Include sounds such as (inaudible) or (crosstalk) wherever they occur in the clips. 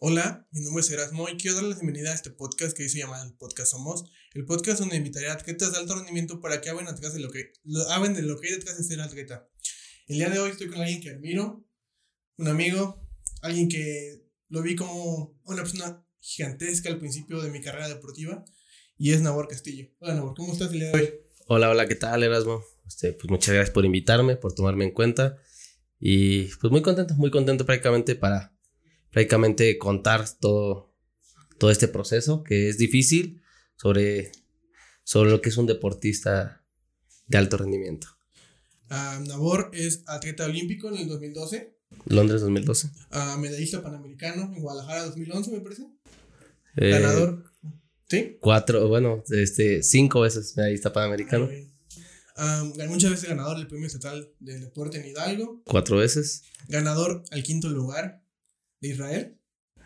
Hola, mi nombre es Erasmo y quiero darles la bienvenida a este podcast que hoy se llama el Podcast Somos, el podcast donde invitaré a atletas de alto rendimiento para que hablen, atrás de lo que, hablen de lo que hay detrás de ser atleta. El día de hoy estoy con alguien que admiro, un amigo, alguien que lo vi como una persona gigantesca al principio de mi carrera deportiva y es Nabor Castillo. Hola Nabor, ¿cómo estás el día de hoy? Hola, hola, ¿qué tal Erasmo? Este, pues muchas gracias por invitarme, por tomarme en cuenta y pues muy contento, muy contento prácticamente para prácticamente contar todo, todo este proceso que es difícil sobre, sobre lo que es un deportista de alto rendimiento. Uh, Nabor es atleta olímpico en el 2012. Londres 2012. Uh, medallista panamericano en Guadalajara 2011, me parece. Eh, Ganador. ¿Sí? Cuatro, bueno, este, cinco veces medallista panamericano. Um, muchas veces ganador del premio estatal del deporte en Hidalgo. Cuatro veces. Ganador al quinto lugar de Israel.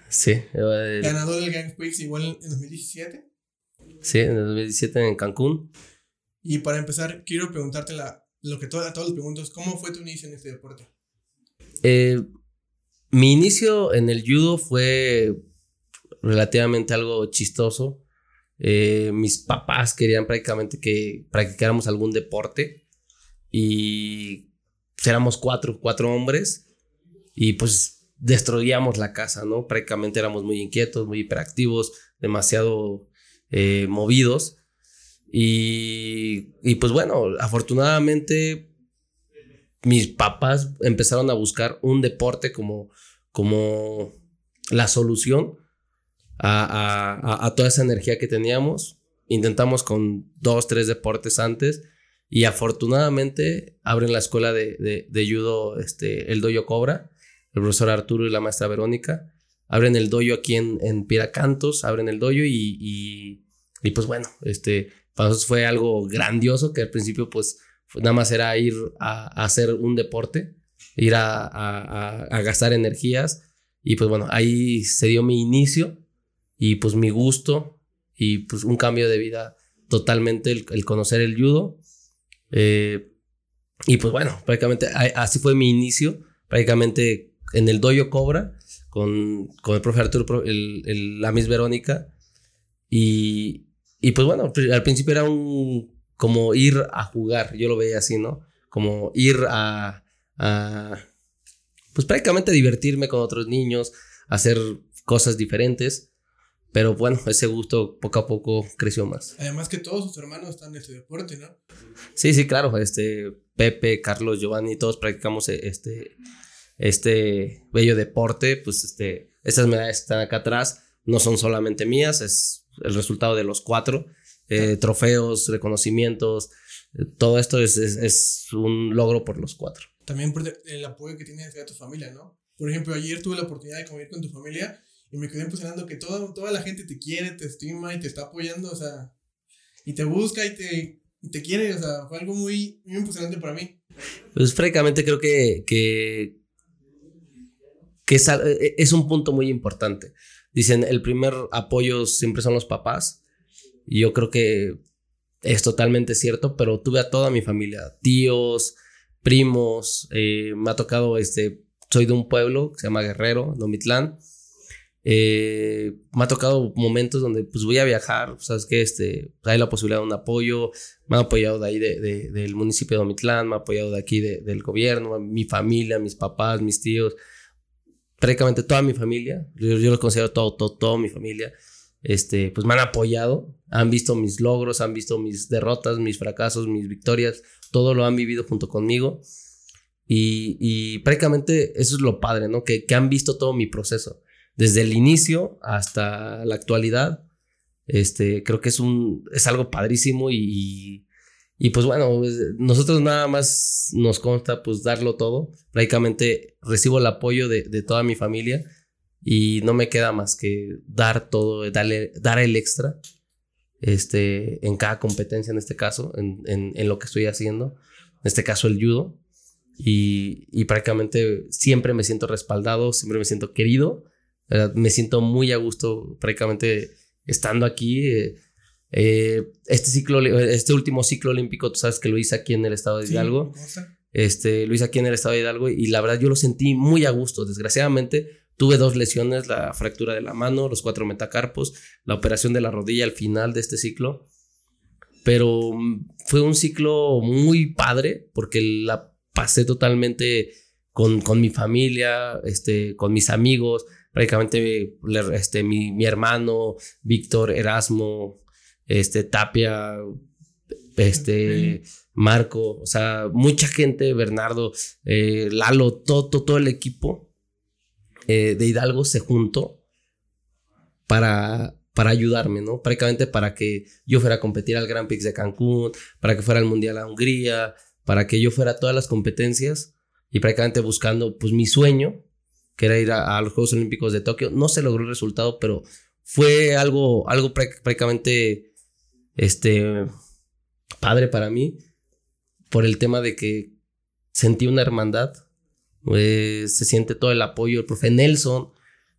Sí. El... Ganador del Grand Prix igual en 2017. Sí, en 2017 en Cancún. Y para empezar, quiero preguntarte la, lo que todas, todas las preguntas, ¿cómo fue tu inicio en este deporte? Eh, mi inicio en el judo fue relativamente algo chistoso. Eh, mis papás querían prácticamente que practicáramos algún deporte y éramos cuatro, cuatro hombres y pues destruíamos la casa, ¿no? Prácticamente éramos muy inquietos, muy hiperactivos, demasiado eh, movidos. Y, y, pues bueno, afortunadamente mis papás empezaron a buscar un deporte como, como la solución a, a, toda esa energía que teníamos. Intentamos con dos, tres deportes antes y afortunadamente abren la escuela de, de, de judo, este, el Doyo Cobra el profesor Arturo y la maestra Verónica. Abren el doyo aquí en, en Piracantos, abren el doyo y, y, pues bueno, este, para nosotros fue algo grandioso que al principio pues nada más era ir a, hacer un deporte, ir a, a, a, gastar energías y pues bueno, ahí se dio mi inicio y pues mi gusto y pues un cambio de vida totalmente el, conocer el judo. Eh, y pues bueno, prácticamente así fue mi inicio, prácticamente en el doyo Cobra con, con el profe Arturo, el, la Miss Verónica. Y, y pues bueno, al principio era un como ir a jugar, yo lo veía así, ¿no? Como ir a, a pues prácticamente divertirme con otros niños, hacer cosas diferentes. Pero bueno, ese gusto poco a poco creció más. Además que todos sus hermanos están en este deporte, ¿no? Sí, sí, claro. Este, Pepe, Carlos, Giovanni, todos practicamos este, este bello deporte, pues este, estas medallas que están acá atrás no son solamente mías, es el resultado de los cuatro. Eh, trofeos, reconocimientos, eh, todo esto es, es, un logro por los cuatro. También por el apoyo que tienes de tu familia, ¿no? Por ejemplo, ayer tuve la oportunidad de comer con tu familia y me quedé impresionando que toda, toda la gente te quiere, te estima y te está apoyando, o sea, y te busca y te, y te quiere, o sea, fue algo muy, muy impresionante para mí. Pues francamente creo que, que que e, es, un punto muy importante. Dicen, el primer apoyo siempre son los papás. Y yo creo que es totalmente cierto, pero tuve a toda mi familia, tíos, primos, eh, me ha tocado, este, soy de un pueblo que se llama Guerrero, Nomitlán. Eh, me ha tocado momentos donde pues voy a viajar, sabes que este, hay la posibilidad de un apoyo, me han apoyado de ahí de, del municipio de Omitlán, me ha apoyado de aquí del gobierno, mi familia, mis papás, mis tíos, prácticamente toda mi familia, yo, yo lo considero todo, todo, toda mi familia, este, pues me han apoyado, han visto mis logros, han visto mis derrotas, mis fracasos, mis victorias, todo lo han vivido junto conmigo. Y, y prácticamente eso es lo padre, ¿no? Que, que han visto todo mi proceso, desde el inicio hasta la actualidad. Este, creo que es un, es algo padrísimo y, y pues bueno, pues, nosotros nada más nos consta pues darlo todo. Prácticamente recibo el apoyo de, de, toda mi familia y no me queda más que dar todo, darle, dar el extra este, en cada competencia en este caso, en, en, lo que estoy haciendo. En este caso el judo. Y, y, prácticamente siempre me siento respaldado, siempre me siento querido. Me siento muy a gusto prácticamente estando aquí. Eh, eh, este ciclo, este último ciclo olímpico, tú sabes que lo hice aquí en el estado de Hidalgo. este, lo hice aquí en el estado de Hidalgo y la verdad yo lo sentí muy a gusto. Desgraciadamente, Tuve dos lesiones, la fractura de la mano, los cuatro metacarpos, la operación de la rodilla al final de este ciclo. Pero mm, fue un ciclo muy padre porque la pasé totalmente con, con mi familia, este, con mis amigos, prácticamente este, mi, mi hermano, Víctor, Erasmo, este, Tapia, este, Marco, o sea, mucha gente, Bernardo, eh, Lalo, todo, todo, el equipo eh, de Hidalgo se juntó para, para ayudarme, ¿no? Prácticamente para que yo fuera a competir al Grand Prix de Cancún, para que fuera al Mundial a Hungría, para que yo fuera a todas las competencias y prácticamente buscando pues mi sueño, que era ir a, los Juegos Olímpicos de Tokio. No se logró el resultado, pero fue algo, algo prácticamente este, padre para mí por el tema de que sentí una hermandad. Pues, se siente todo el apoyo, el profe Nelson,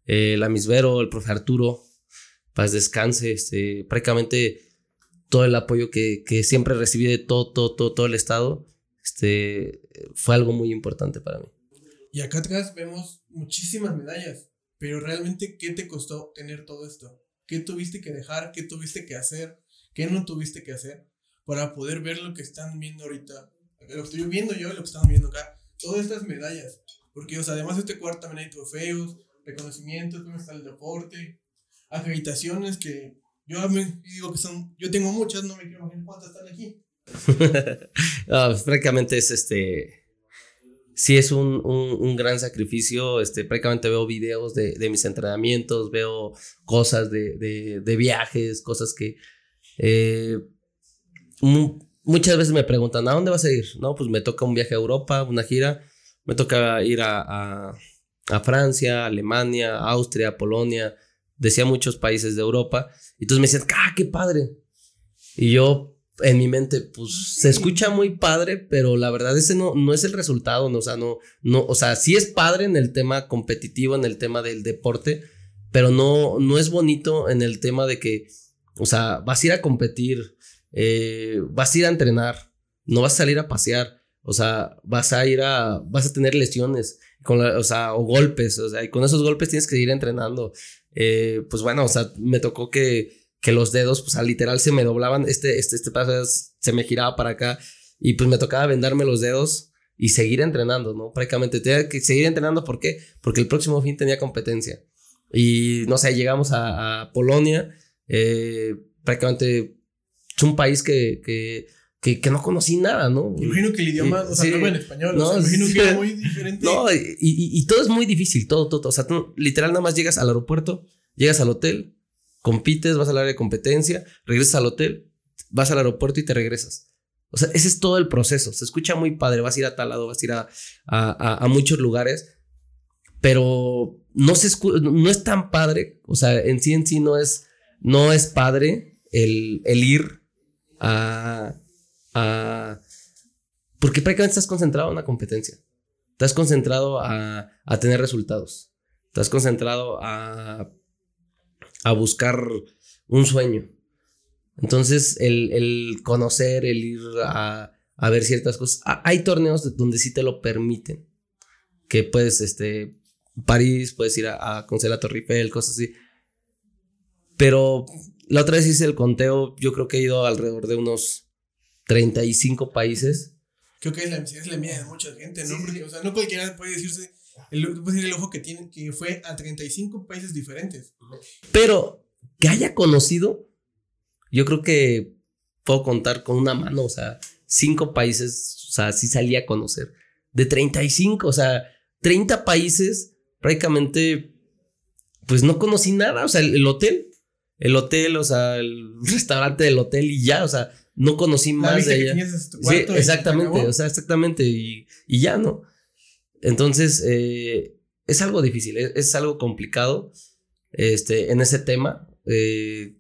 eh, la Misvero, el profe Arturo, paz descanse, este, prácticamente todo el apoyo que, que, siempre recibí de todo, todo, todo, todo el estado, este, fue algo muy importante para mí. Y acá atrás vemos muchísimas medallas, pero realmente, ¿qué te costó tener todo esto? ¿Qué tuviste que dejar? ¿Qué tuviste que hacer? ¿Qué no tuviste que hacer? Para poder ver lo que están viendo ahorita. Lo que estoy viendo yo y lo que están viendo acá. Todas estas medallas. Porque, o sea, además de este cuarto también hay trofeos, reconocimientos, cómo está el deporte, acreditaciones que yo me digo que son, yo tengo muchas, no me quiero imaginar cuántas están aquí. (laughs) Pues, prácticamente es este sí es un, un, gran sacrificio. Este, prácticamente veo videos de, de mis entrenamientos, veo cosas de, de viajes, cosas que eh, muchas veces me preguntan, ¿a dónde vas a ir? No, pues me toca un viaje a Europa, una gira, me toca ir a, a, Francia, Alemania, Austria, Polonia, decía muchos países de Europa. Y entonces me decían, ¡ah, qué padre! Y yo en mi mente, pues se escucha muy padre, pero la verdad ese no, no es el resultado, no, o sea, no, no, o sea, sí es padre en el tema competitivo, en el tema del deporte, pero no, no es bonito en el tema de que, o sea, vas a ir a competir, eh, vas a ir a entrenar, no vas a salir a pasear, o sea, vas a ir a, vas a tener lesiones, con o sea, o golpes, o sea, y con esos golpes tienes que ir entrenando. Eh, pues bueno, o sea, me tocó que que los dedos, pues al literal se me doblaban, este, este, este paso se me giraba para acá y pues me tocaba vendarme los dedos y seguir entrenando, ¿no? Prácticamente tenía que seguir entrenando, ¿por qué? Porque el próximo fin tenía competencia. Y no sé, llegamos a, Polonia, eh, prácticamente es un país que, que, que, no conocí nada, ¿no? Imagino que el idioma, o sea, no en español, no, imagino que era muy diferente. No, y, y, todo es muy difícil, todo, todo, o sea, tú literal nada más llegas al aeropuerto, llegas al hotel, compites, vas al área de competencia, regresas al hotel, vas al aeropuerto y te regresas. O sea, ese es todo el proceso. Se escucha muy padre, vas a ir a tal lado, vas a ir a, a, muchos lugares, pero no, se no es tan padre, o sea, en sí en sí no es, no es padre el, el ir a, a... Porque prácticamente estás concentrado en una competencia. Estás concentrado a, a tener resultados. Estás concentrado a a buscar un sueño. Entonces, el, conocer, el ir a, ver ciertas cosas. Hay torneos donde sí te lo permiten. Que puedes, este, París, puedes ir a, a conocer la Torre Eiffel, cosas así. Pero la otra vez hice el conteo, yo creo que he ido alrededor de unos 35 países. Creo que es la, es la de mucha gente, ¿no? Porque, o sea, no cualquiera puede decirse el, el ojo que tiene, que fue a 35 países diferentes. Pero que haya conocido, yo creo que puedo contar con una mano, o sea, cinco países, o sea, sí salí a conocer. De 35, o sea, 30 países, prácticamente, pues no conocí nada, o sea, el, hotel, el hotel, o sea, el (laughs) restaurante del hotel y ya, o sea, no conocí más de ella. sí, exactamente, o sea, exactamente, y, y ya, ¿no? Entonces, eh, es algo difícil, es, algo complicado este, en ese tema. Eh,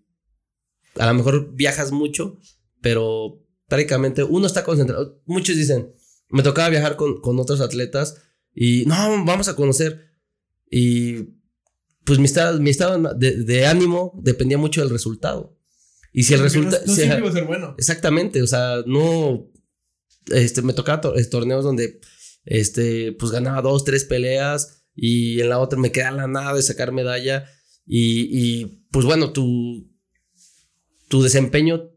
a lo mejor viajas mucho, pero prácticamente uno está concentrado. Muchos dicen, me tocaba viajar con, con otros atletas y no, vamos a conocer. Y pues mi estado, mi estado de, ánimo dependía mucho del resultado. Y si el resultado... No, siempre iba a ser bueno. Exactamente, o sea, no... Este, me tocaba torneos donde este, pues ganaba dos, tres peleas y en la otra me queda la nada de sacar medalla y, y pues bueno, tu, tu desempeño,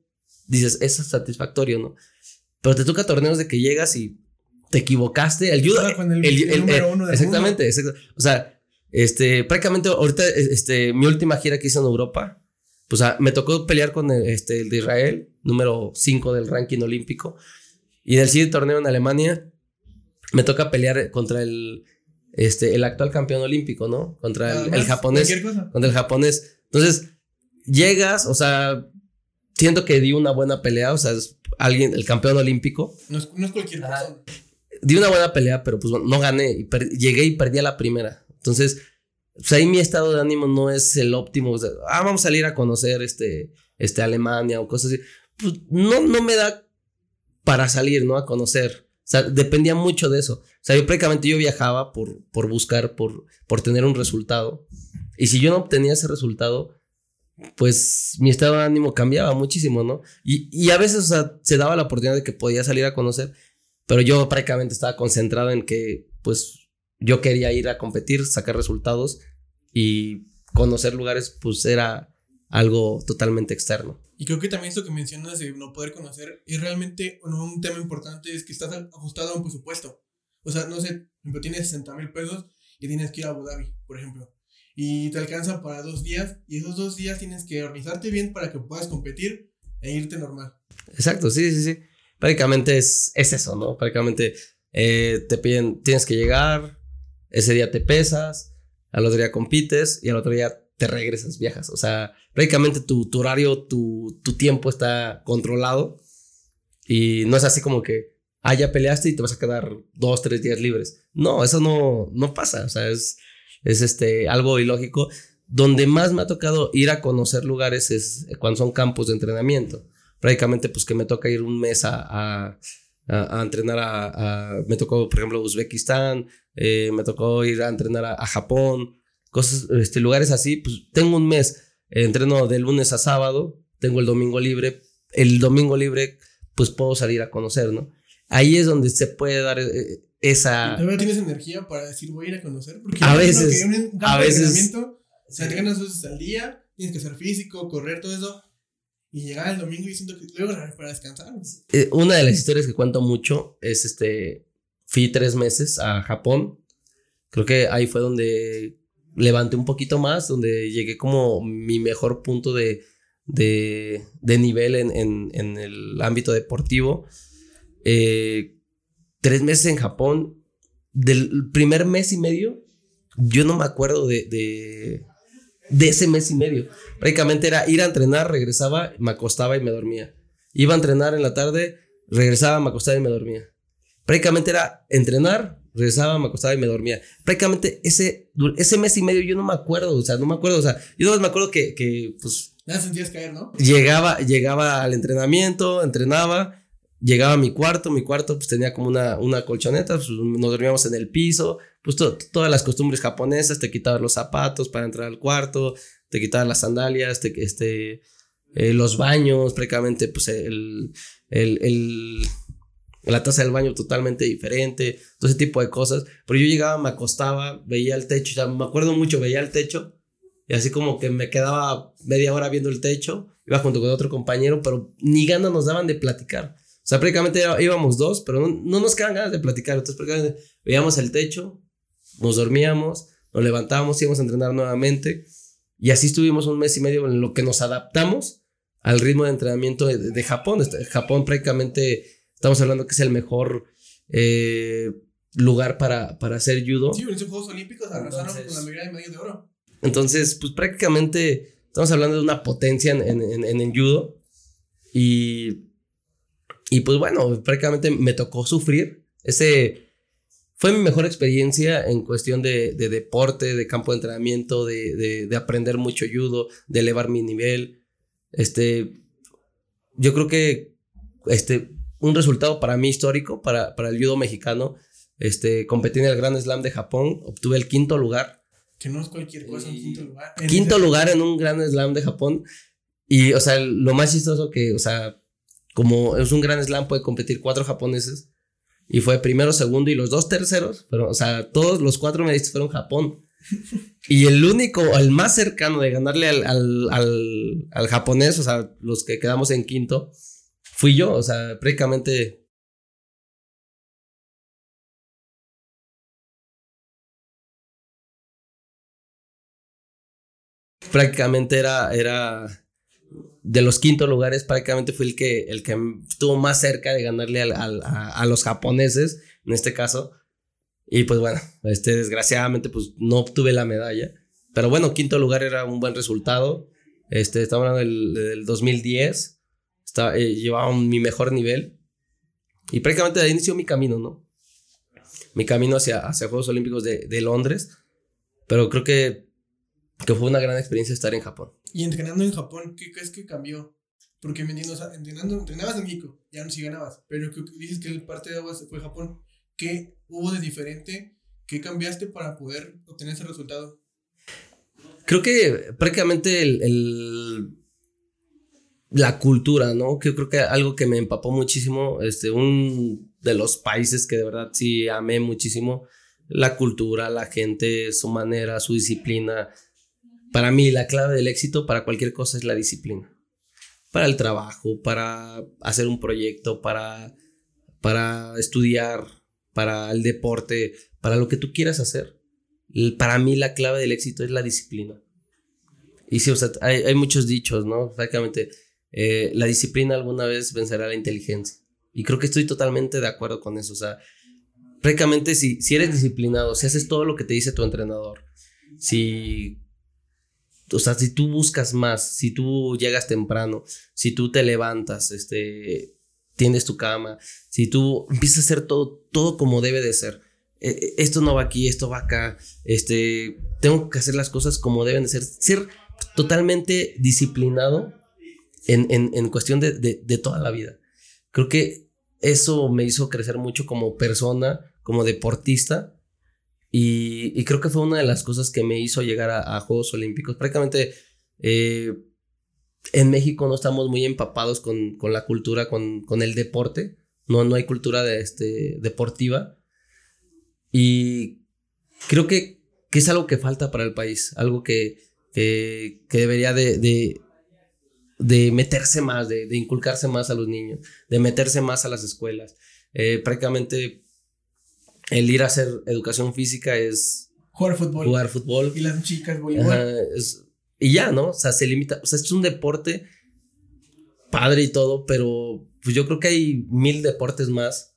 dices, es satisfactorio, ¿no? Pero te toca torneos de que llegas y te equivocaste. El judo. exactamente, O sea, este, prácticamente ahorita, este, mi última gira que hice en Europa, pues me tocó pelear con el, este, el de Israel, número 5 del ranking olímpico. Y en el siguiente torneo en Alemania, me toca pelear contra el, este, el actual campeón olímpico, ¿no? Contra el, japonés. Contra el japonés. Entonces, llegas, o sea, siento que di una buena pelea, o sea, es alguien, el campeón olímpico. No es, cualquier persona. Di una buena pelea, pero pues no gané. Y llegué y perdí a la primera. Entonces, pues ahí mi estado de ánimo no es el óptimo. ah, vamos a salir a conocer este, este Alemania o cosas así. Pues no, no me da para salir, ¿no? A conocer. O sea, dependía mucho de eso. O sea, yo prácticamente yo viajaba por, por buscar, por, por tener un resultado. Y si yo no obtenía ese resultado, pues mi estado de ánimo cambiaba muchísimo, ¿no? Y, y a veces, o sea, se daba la oportunidad de que podía salir a conocer, pero yo prácticamente estaba concentrado en que, pues, yo quería ir a competir, sacar resultados y conocer lugares, pues era algo totalmente externo. Y creo que también esto que mencionas de no poder conocer es realmente un tema importante, es que estás ajustado a un presupuesto. O sea, no sé, ejemplo, tienes 60 mil pesos y tienes que ir a Abu Dhabi, por ejemplo. Y te alcanza para dos días y esos dos días tienes que organizarte bien para que puedas competir e irte normal. Exacto, sí, sí, sí. Prácticamente es, es eso, ¿no? Prácticamente eh, te piden, tienes que llegar, ese día te pesas, al otro día compites y al otro día te regresas, viajas. O sea, prácticamente tu, horario, tu, tu, tiempo está controlado y no es así como que, ah, ya peleaste y te vas a quedar dos, tres días libres. No, eso no, no pasa. O sea, es, es este, algo ilógico. Donde más me ha tocado ir a conocer lugares es cuando son campos de entrenamiento. Prácticamente, pues que me toca ir un mes a, a, entrenar a, Me tocó, por ejemplo, Uzbekistán, eh, me tocó ir a entrenar a, Japón, cosas, este, lugares así, pues tengo un mes, entreno de lunes a sábado, tengo el domingo libre, el domingo libre pues puedo salir a conocer, ¿no? Ahí es donde se puede dar eh, esa... ¿Todavía tienes energía para decir voy a ir a conocer? Porque a veces, a veces... O sea, ganas veces al día, tienes que ser físico, correr, todo eso. Y llegar el domingo diciendo que luego para descansar. Eh, una de las historias que cuento mucho es este, fui tres meses a Japón. Creo que ahí fue donde levanté un poquito más, donde llegué como mi mejor punto de, de, de nivel en, en, en, el ámbito deportivo. Eh, tres meses en Japón, del primer mes y medio, yo no me acuerdo de, de ese mes y medio. Prácticamente era ir a entrenar, regresaba, me acostaba y me dormía. Iba a entrenar en la tarde, regresaba, me acostaba y me dormía. Prácticamente era entrenar, regresaba, me acostaba y me dormía. Prácticamente ese, ese mes y medio yo no me acuerdo, o sea, no me acuerdo, o sea, yo no me acuerdo que, que pues... Ya sentías caer, ¿no? Llegaba, llegaba al entrenamiento, entrenaba, llegaba a mi cuarto, mi cuarto pues tenía como una, una colchoneta, pues, nos dormíamos en el piso, pues todas las costumbres japonesas, te quitabas los zapatos para entrar al cuarto, te quitabas las sandalias, te, este, eh, los baños, prácticamente pues el, el, el la taza del baño totalmente diferente, todo ese tipo de cosas. Pero yo llegaba, me acostaba, veía el techo, ya me acuerdo mucho, veía el techo y así como que me quedaba media hora viendo el techo, iba junto con otro compañero, pero ni ganas nos daban de platicar. O sea, prácticamente íbamos dos, pero no, nos quedaban ganas de platicar. Entonces, prácticamente veíamos el techo, nos dormíamos, nos levantábamos, íbamos a entrenar nuevamente. Y así estuvimos un mes y medio en lo que nos adaptamos al ritmo de entrenamiento de, de Japón. Este, Japón prácticamente Estamos hablando que es el mejor eh, lugar para, para hacer judo. Sí, en esos Juegos Olímpicos arrasaron con la medalla de medio de oro. Entonces, pues prácticamente estamos hablando de una potencia en, en, en, en judo. Y, y pues bueno, prácticamente me tocó sufrir. Ese fue mi mejor experiencia en cuestión de, de deporte, de campo de entrenamiento, de, de, de, aprender mucho judo, de elevar mi nivel. Este, yo creo que este, un resultado para mí histórico, para, para el judo mexicano. Este, competí en el Grand Slam de Japón, obtuve el quinto lugar. Que no es cualquier cosa, un quinto lugar. Quinto lugar en un Grand Slam de Japón. Y, o sea, lo más chistoso que, o sea, como es un Grand Slam, puede competir cuatro japoneses. Y fue primero, segundo y los dos terceros, pero, o sea, todos los cuatro medallistas fueron Japón. (laughs) Y el único, el más cercano de ganarle al, al, al, al japonés, o sea, los que quedamos en quinto, fui yo, o sea, prácticamente prácticamente era, era de los quintos lugares, prácticamente fue el que, el que estuvo más cerca de ganarle al, al, a, los japoneses, en este caso. Y pues bueno, este, desgraciadamente pues no obtuve la medalla. Pero bueno, quinto lugar era un buen resultado. Este, estamos hablando del, del 2010. Estaba, eh, llevaba mi mejor nivel. Y prácticamente ahí inició mi camino, ¿no? Mi camino hacia, hacia Juegos Olímpicos de, de Londres. Pero creo que, que fue una gran experiencia estar en Japón. Y entrenando en Japón, ¿qué crees que cambió? Porque me entiendo, o sea, entrenando, entrenabas en México, ya no si ganabas, pero que, dices que el parte de aguas fue Japón. ¿Qué hubo de diferente? ¿Qué cambiaste para poder obtener ese resultado? Creo que prácticamente el, el, la cultura, ¿no? Que creo que algo que me empapó muchísimo, este, un de los países que de verdad sí amé muchísimo, la cultura, la gente, su manera, su disciplina. Para mí la clave del éxito para cualquier cosa es la disciplina. Para el trabajo, para hacer un proyecto, para, para estudiar, para el deporte, para lo que tú quieras hacer. Para mí la clave del éxito es la disciplina. Y sí, o sea, hay, hay muchos dichos, ¿no? Prácticamente, eh, la disciplina alguna vez vencerá la inteligencia. Y creo que estoy totalmente de acuerdo con eso. O sea, prácticamente si, si eres disciplinado, si haces todo lo que te dice tu entrenador, si, o sea, si tú buscas más, si tú llegas temprano, si tú te levantas, este, tienes tu cama, si tú empiezas a hacer todo, todo como debe de ser. Eh, esto no va aquí, esto va acá, este, tengo que hacer las cosas como deben de ser. Ser totalmente disciplinado en, en, en cuestión de, de, de toda la vida. Creo que eso me hizo crecer mucho como persona, como deportista. Y, creo que fue una de las cosas que me hizo llegar a, Juegos Olímpicos. Prácticamente eh, en México no estamos muy empapados con, con la cultura, con, con, el deporte. No, no hay cultura de, este, deportiva. Y creo que, que, es algo que falta para el país. Algo que, que, debería de, de, meterse más, de, de, inculcarse más a los niños, de meterse más a las escuelas. Eh, prácticamente el ir a hacer educación física es jugar fútbol. Jugar fútbol. Y las chicas voleibol. Ajá, es, y ya, ¿no? O sea, se limita, o sea, es un deporte padre y todo, pero pues yo creo que hay mil deportes más,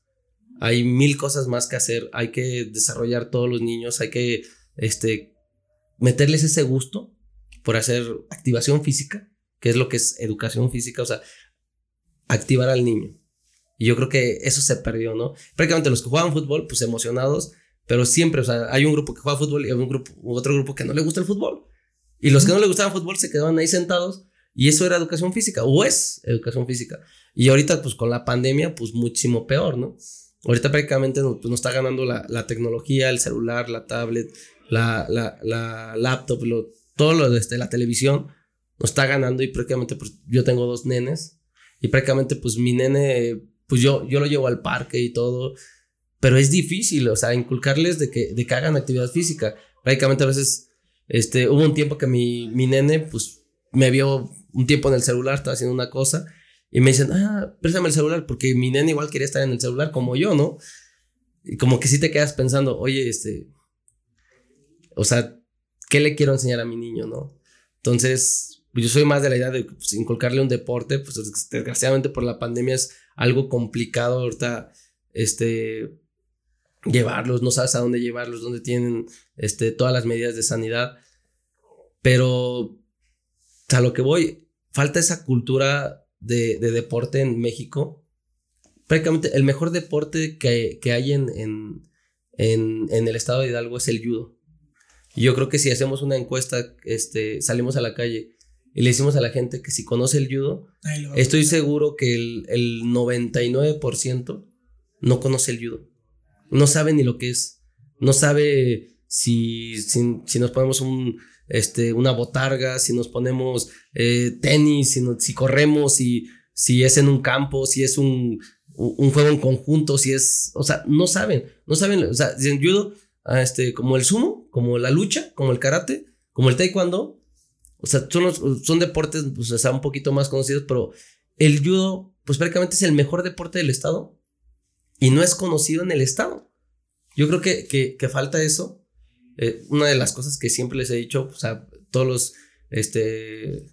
hay mil cosas más que hacer, hay que desarrollar todos los niños, hay que, este, meterles ese gusto por hacer activación física, que es lo que es educación física, o sea, activar al niño. Y yo creo que eso se perdió, ¿no? Prácticamente los que juegan fútbol, pues emocionados, pero siempre, o sea, hay un grupo que juega fútbol y hay un grupo, otro grupo que no le gusta el fútbol. Y los que no le gustaban fútbol se quedaban ahí sentados y eso era educación física o es educación física. Y ahorita pues con la pandemia pues muchísimo peor, ¿no? Ahorita prácticamente nos, pues, nos está ganando la, la, tecnología, el celular, la tablet, la, la, la laptop, lo, todo lo de este, la televisión nos está ganando y prácticamente pues yo tengo dos nenes y prácticamente pues mi nene pues yo, yo lo llevo al parque y todo, pero es difícil, o sea, inculcarles de que, de que hagan actividad física. Prácticamente a veces este, hubo un tiempo que mi, mi nene, pues, me vio un tiempo en el celular, estaba haciendo una cosa, y me dicen, ah, préstame el celular, porque mi nene igual quería estar en el celular como yo, ¿no? Y como que sí te quedas pensando, oye, este, o sea, ¿qué le quiero enseñar a mi niño, no? Entonces, yo soy más de la idea de pues, inculcarle un deporte, pues desgraciadamente por la pandemia es algo complicado ahorita, este, llevarlos, no sabes a dónde llevarlos, dónde tienen este, todas las medidas de sanidad. Pero a lo que voy, falta esa cultura de, de deporte en México. Prácticamente el mejor deporte que, que hay en, en, en, en, el estado de Hidalgo es el judo. Yo creo que si hacemos una encuesta, este, salimos a la calle y le decimos a la gente que si conoce el judo, estoy seguro que el, el 99% no conoce el judo no sabe ni lo que es. No sabe si, si, si nos ponemos un, este, una botarga, si nos ponemos eh, tenis, si, no, si corremos, si, si es en un campo, si es un, un juego en conjunto, si es, o sea, no saben, no saben, o sea, en judo, ah, este, como el sumo, como la lucha, como el karate, como el taekwondo, o sea, son, son deportes, pues, o un poquito más conocidos, pero el judo, pues prácticamente es el mejor deporte del estado y no es conocido en el estado. Yo creo que, que, falta eso. Eh, una de las cosas que siempre les he dicho, o sea, todos los, este,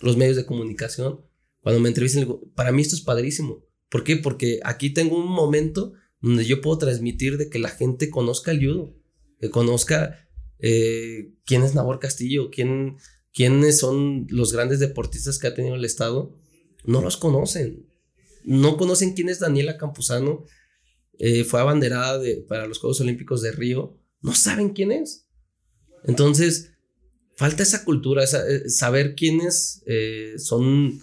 los medios de comunicación, cuando me entrevistan, para mí esto es padrísimo. ¿Por qué? Porque aquí tengo un momento donde yo puedo transmitir de que la gente conozca el judo, que conozca eh, quién es Nabor Castillo, quién, quiénes son los grandes deportistas que ha tenido el Estado. No los conocen. No conocen quién es Daniela Campuzano. Eh, fue abanderada de, para los Juegos Olímpicos de Río. No saben quién es. Entonces, falta esa cultura, eh, saber quiénes son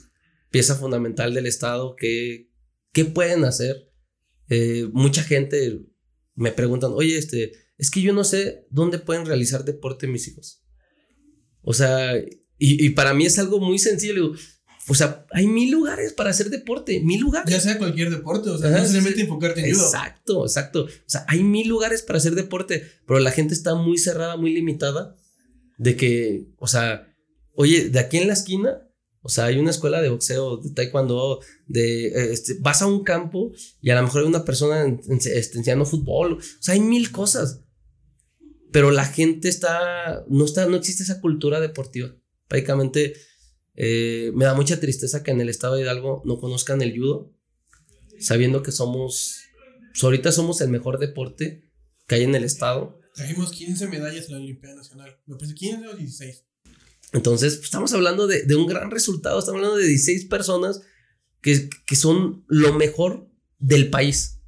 pieza fundamental del Estado, qué, qué pueden hacer. Mucha gente me preguntan, oye, este, es que yo no sé dónde pueden realizar deporte mis hijos. O sea, y, para mí es algo muy sencillo. o sea, hay mil lugares para hacer deporte, mil lugares. Ya sea cualquier deporte, o sea, no necesariamente enfocarte en judo. Exacto, exacto. O sea, hay mil lugares para hacer deporte, pero la gente está muy cerrada, muy limitada de que, o sea, oye, de aquí en la esquina o sea, hay una escuela de boxeo, de taekwondo, de, eh, este, vas a un campo y a lo mejor hay una persona este, enseñando fútbol. O sea, hay mil cosas. Pero la gente está, no está, no existe esa cultura deportiva. Prácticamente eh, me da mucha tristeza que en el estado de Hidalgo no conozcan el judo, sabiendo que somos, pues, ahorita somos el mejor deporte que hay en el estado. Trajimos 15 medallas en la Olimpiada Nacional. Me parece 15 o 16. Entonces, pues, estamos hablando de, un gran resultado, estamos hablando de 16 personas que, que son lo mejor del país.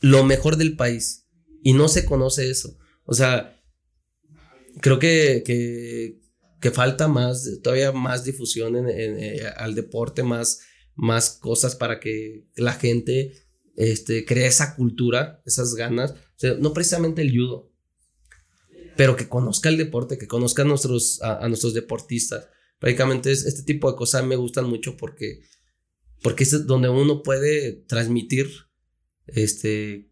Lo mejor del país. Y no se conoce eso. O sea, creo que, que, falta más, todavía más difusión en, eh, al deporte, más, más cosas para que la gente este, cree esa cultura, esas ganas. O sea, no precisamente el judo, pero que conozca el deporte, que conozca a nuestros, a, nuestros deportistas. Prácticamente es, este tipo de cosas me gustan mucho porque, porque es donde uno puede transmitir este,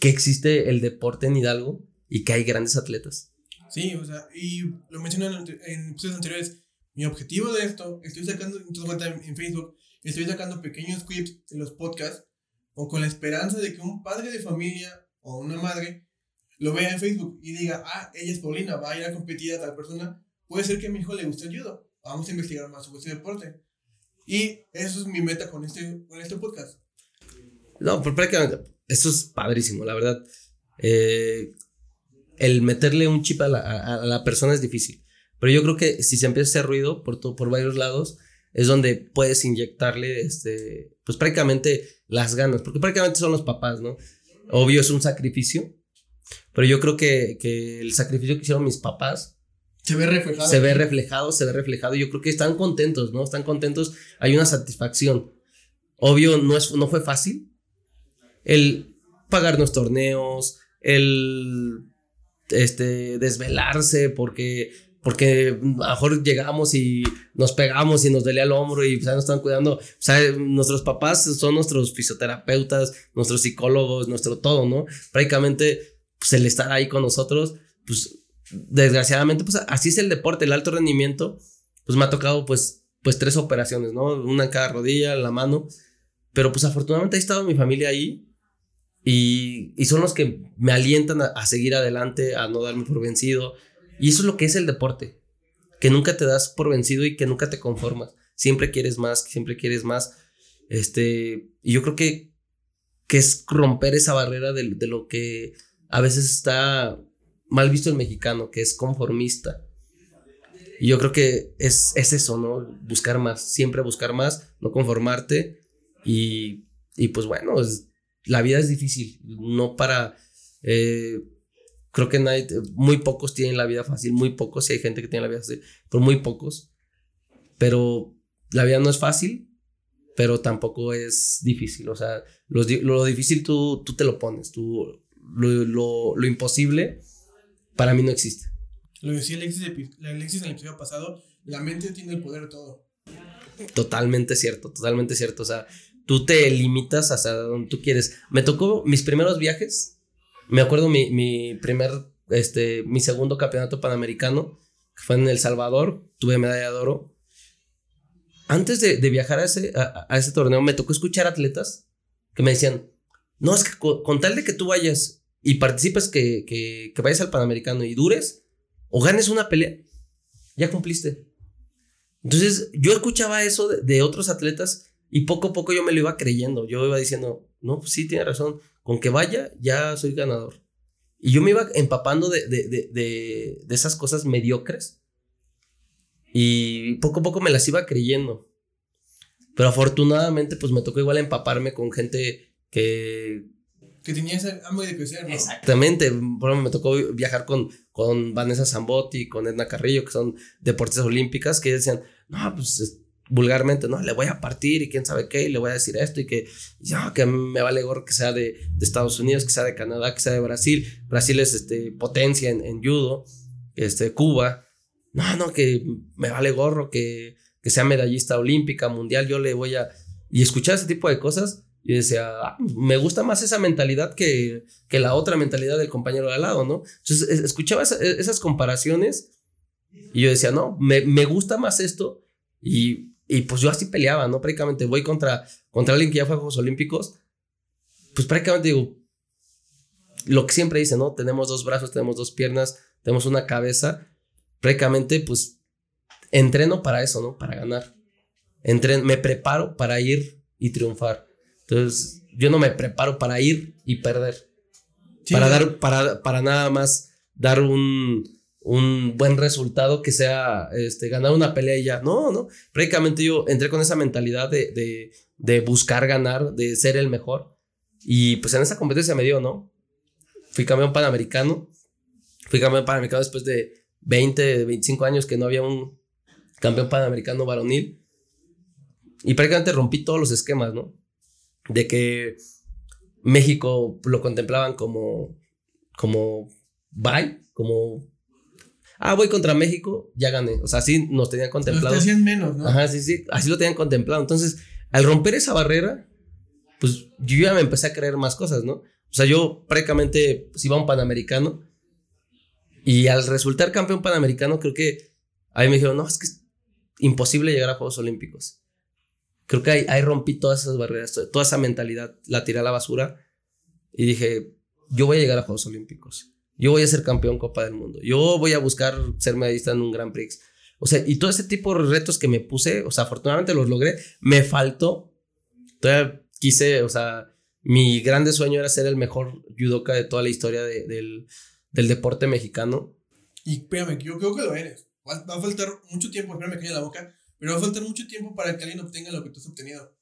que existe el deporte en Hidalgo y que hay grandes atletas. Sí, o sea, y lo mencioné en, episodios anteriores. Mi objetivo de esto, estoy sacando, en Facebook, estoy sacando pequeños clips en los podcasts, o con la esperanza de que un padre de familia o una madre lo vea en Facebook y diga, ah, ella es Paulina, va a ir a competir a tal persona, puede ser que a mi hijo le guste el judo. Vamos a investigar más sobre este deporte. Y eso es mi meta con este, con este podcast. No, pero prácticamente, eso es padrísimo, la verdad. Eh, el meterle un chip a la, a, la, persona es difícil. Pero yo creo que si se empieza a hacer ruido por, por varios lados, es donde puedes inyectarle, este, pues prácticamente las ganas, porque prácticamente son los papás, ¿no? Obvio es un sacrificio, pero yo creo que, que el sacrificio que hicieron mis papás se ve reflejado. Se ve reflejado, se ve reflejado. Yo creo que están contentos, ¿no? Están contentos. Hay una satisfacción. Obvio, no, es, no fue fácil. El pagarnos torneos, el este, desvelarse porque, porque a lo mejor llegamos y nos pegamos y nos dolía el hombro y pues, nos están cuidando. O sea, nuestros papás son nuestros fisioterapeutas, nuestros psicólogos, nuestro todo, ¿no? Prácticamente pues el estar ahí con nosotros, pues desgraciadamente, pues así es el deporte, el alto rendimiento, pues me ha tocado pues, pues tres operaciones, ¿no? Una en cada rodilla, en la mano, pero pues afortunadamente ha estado mi familia ahí y, y son los que me alientan a, seguir adelante, a no darme por vencido. Y eso es lo que es el deporte, que nunca te das por vencido y que nunca te conformas, siempre quieres más, siempre quieres más. Este, y yo creo que, que es romper esa barrera de, de lo que a veces está mal visto el mexicano, que es conformista. Y yo creo que es, es eso, ¿no? Buscar más, siempre buscar más, no conformarte. Y, y pues bueno, la vida es difícil, no para... Eh, creo que nadie, muy pocos tienen la vida fácil, muy pocos, si hay gente que tiene la vida fácil, pero muy pocos. Pero la vida no es fácil, pero tampoco es difícil. O sea, lo, lo difícil tú, tú te lo pones, tú lo, lo, imposible para mí no existe. Lo decía Alexis, Alexis en el episodio pasado, la mente tiene el poder de todo. Totalmente cierto, totalmente cierto. O sea, tú te limitas hasta donde tú quieres. Me tocó mis primeros viajes, me acuerdo mi, mi primer, este, mi segundo campeonato panamericano, que fue en El Salvador, tuve medalla de oro. Antes de, viajar a ese, a, ese torneo, me tocó escuchar atletas que me decían, no, es que con, tal de que tú vayas y participes, que, que, que vayas al Panamericano y dures, o ganes una pelea, ya cumpliste. Entonces, yo escuchaba eso de, otros atletas y poco a poco yo me lo iba creyendo. Yo iba diciendo, no, pues sí, tiene razón. Con que vaya, ya soy ganador. Y yo me iba empapando de, de, de, de, esas cosas mediocres. Y poco a poco me las iba creyendo. Pero afortunadamente, pues me tocó igual empaparme con gente que... Que tenía ese hambre de crecer, ¿no? Exactamente. Ejemplo, me tocó viajar con, con Vanessa Zambotti, con Edna Carrillo, que son deportistas olímpicas, que decían, no, pues vulgarmente, no, le voy a partir y quién sabe qué, y le voy a decir esto y que, ya, que me vale gorro que sea de, de, Estados Unidos, que sea de Canadá, que sea de Brasil. Brasil es este, potencia en, en judo, este, Cuba. No, no, que me vale gorro que, que sea medallista olímpica, mundial, yo le voy a... Y escuchar ese tipo de cosas, y decía, ah, me gusta más esa mentalidad que, que la otra mentalidad del compañero de al lado, ¿no? Entonces escuchaba esas comparaciones y yo decía, no, me, me gusta más esto y, y, pues yo así peleaba, ¿no? Prácticamente voy contra, contra alguien que ya fue a Juegos Olímpicos, pues prácticamente digo, lo que siempre dice, ¿no? Tenemos dos brazos, tenemos dos piernas, tenemos una cabeza, prácticamente pues entreno para eso, ¿no? Para ganar. Entreno, me preparo para ir y triunfar. Entonces, yo no me preparo para ir y perder. para dar, para, para nada más dar un, un buen resultado que sea este, ganar una pelea. No, no. Prácticamente yo entré con esa mentalidad de, de, de, buscar ganar, de ser el mejor. Y pues en esa competencia me dio, ¿no? Fui campeón panamericano. Fui campeón panamericano después de 20, 25 años que no había un campeón panamericano varonil. Y prácticamente rompí todos los esquemas, ¿no? de que México lo contemplaban como, como, bye, como, ah, voy contra México, ya gané. O sea, así nos tenían contemplado. Los hacían menos, ¿no? Ajá, sí, sí, así lo tenían contemplado. Entonces, al romper esa barrera, pues yo ya me empecé a creer más cosas, ¿no? O sea, yo prácticamente pues, iba a un panamericano y al resultar campeón panamericano, creo que ahí me dijeron, no, es que es imposible llegar a Juegos Olímpicos creo que ahí, rompí todas esas barreras, toda esa mentalidad, la tiré a la basura y dije, yo voy a llegar a Juegos Olímpicos, yo voy a ser campeón Copa del Mundo, yo voy a buscar ser medallista en un Grand Prix. O sea, y todo ese tipo de retos que me puse, o sea, afortunadamente los logré, me faltó, todavía quise, o sea, mi grande sueño era ser el mejor judoka de toda la historia del, del deporte mexicano. Y espérame, yo creo que lo eres. Va, a faltar mucho tiempo, espérame que en la boca, pero va a faltar mucho tiempo para que alguien obtenga lo que tú has obtenido.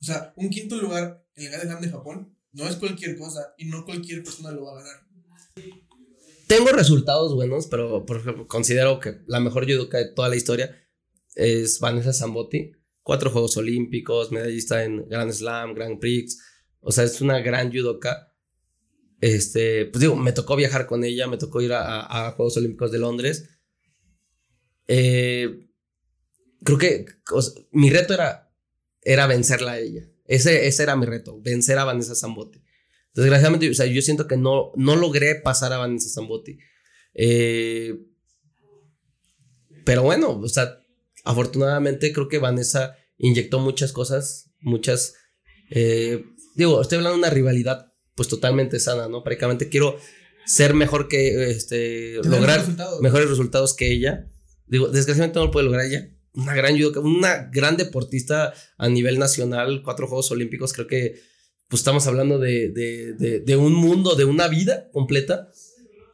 O sea, un quinto lugar en el Grand Slam de Japón no es cualquier cosa y no cualquier persona lo va a ganar. Tengo resultados buenos, pero por ejemplo, considero que la mejor judoka de toda la historia es Vanessa Zambotti. Cuatro Juegos Olímpicos, medallista en Grand Slam, Grand Prix. O sea, es una gran judoka. Este, pues digo, me tocó viajar con ella, me tocó ir a, Juegos Olímpicos de Londres. Eh, creo que mi reto era, era vencerla a ella. Ese, ese era mi reto, vencer a Vanessa Zambotti. Desgraciadamente, o sea, yo siento que no, no logré pasar a Vanessa Zambotti. Eh, pero bueno, o sea, afortunadamente creo que Vanessa inyectó muchas cosas, muchas... Eh, digo, estoy hablando de una rivalidad pues totalmente sana, ¿no? Prácticamente quiero ser mejor que, este, lograr mejores resultados que ella. Digo, desgraciadamente no lo puede lograr ella, una gran una gran deportista a nivel nacional, cuatro Juegos Olímpicos, creo que pues estamos hablando de, de, de, un mundo, de una vida completa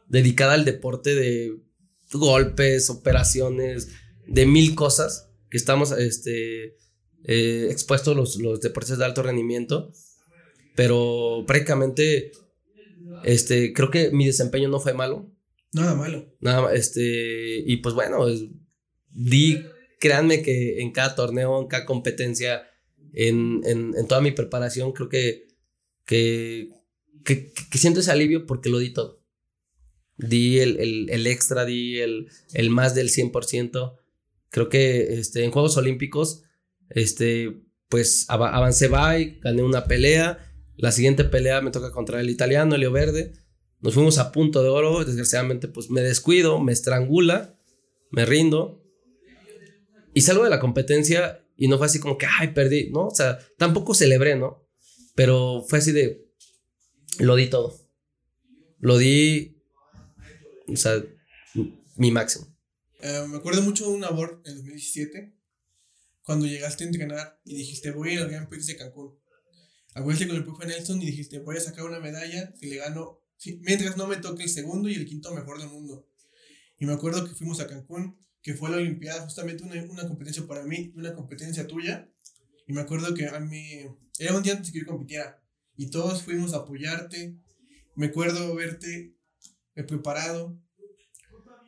dedicada al deporte de golpes, operaciones, de mil cosas que estamos este, eh, expuestos los, los deportes de alto rendimiento, pero prácticamente este, creo que mi desempeño no fue malo. Nada malo. Nada, este, y pues bueno, di créanme que en cada torneo, en cada competencia, en, en, toda mi preparación, creo que, que, que, siento ese alivio porque lo di todo. Di el, el, el extra, di el, el, más del 100%. Creo que este, en Juegos Olímpicos, este, pues avancé bye, gané una pelea. La siguiente pelea me toca contra el italiano, Elio Verde. Nos fuimos a punto de oro. Desgraciadamente, pues me descuido, me estrangula, me rindo. Y salgo de la competencia y no fue así como que, ay, perdí, ¿no? O sea, tampoco celebré, ¿no? Pero fue así de, lo di todo. Lo di, o sea, mi máximo. Eh, me acuerdo mucho de un abort en 2017, cuando llegaste a entrenar y dijiste, voy a ir al Grand Prix de Cancún. Acuérdate con el profe Nelson y dijiste, voy a sacar una medalla si le gano, mientras no me toque el segundo y el quinto mejor del mundo. Y me acuerdo que fuimos a Cancún, que fue la Olimpiada, justamente una, una competencia para mí, una competencia tuya. Y me acuerdo que a mí, era un día antes que yo compitiera, y todos fuimos a apoyarte. Me acuerdo verte eh, preparado,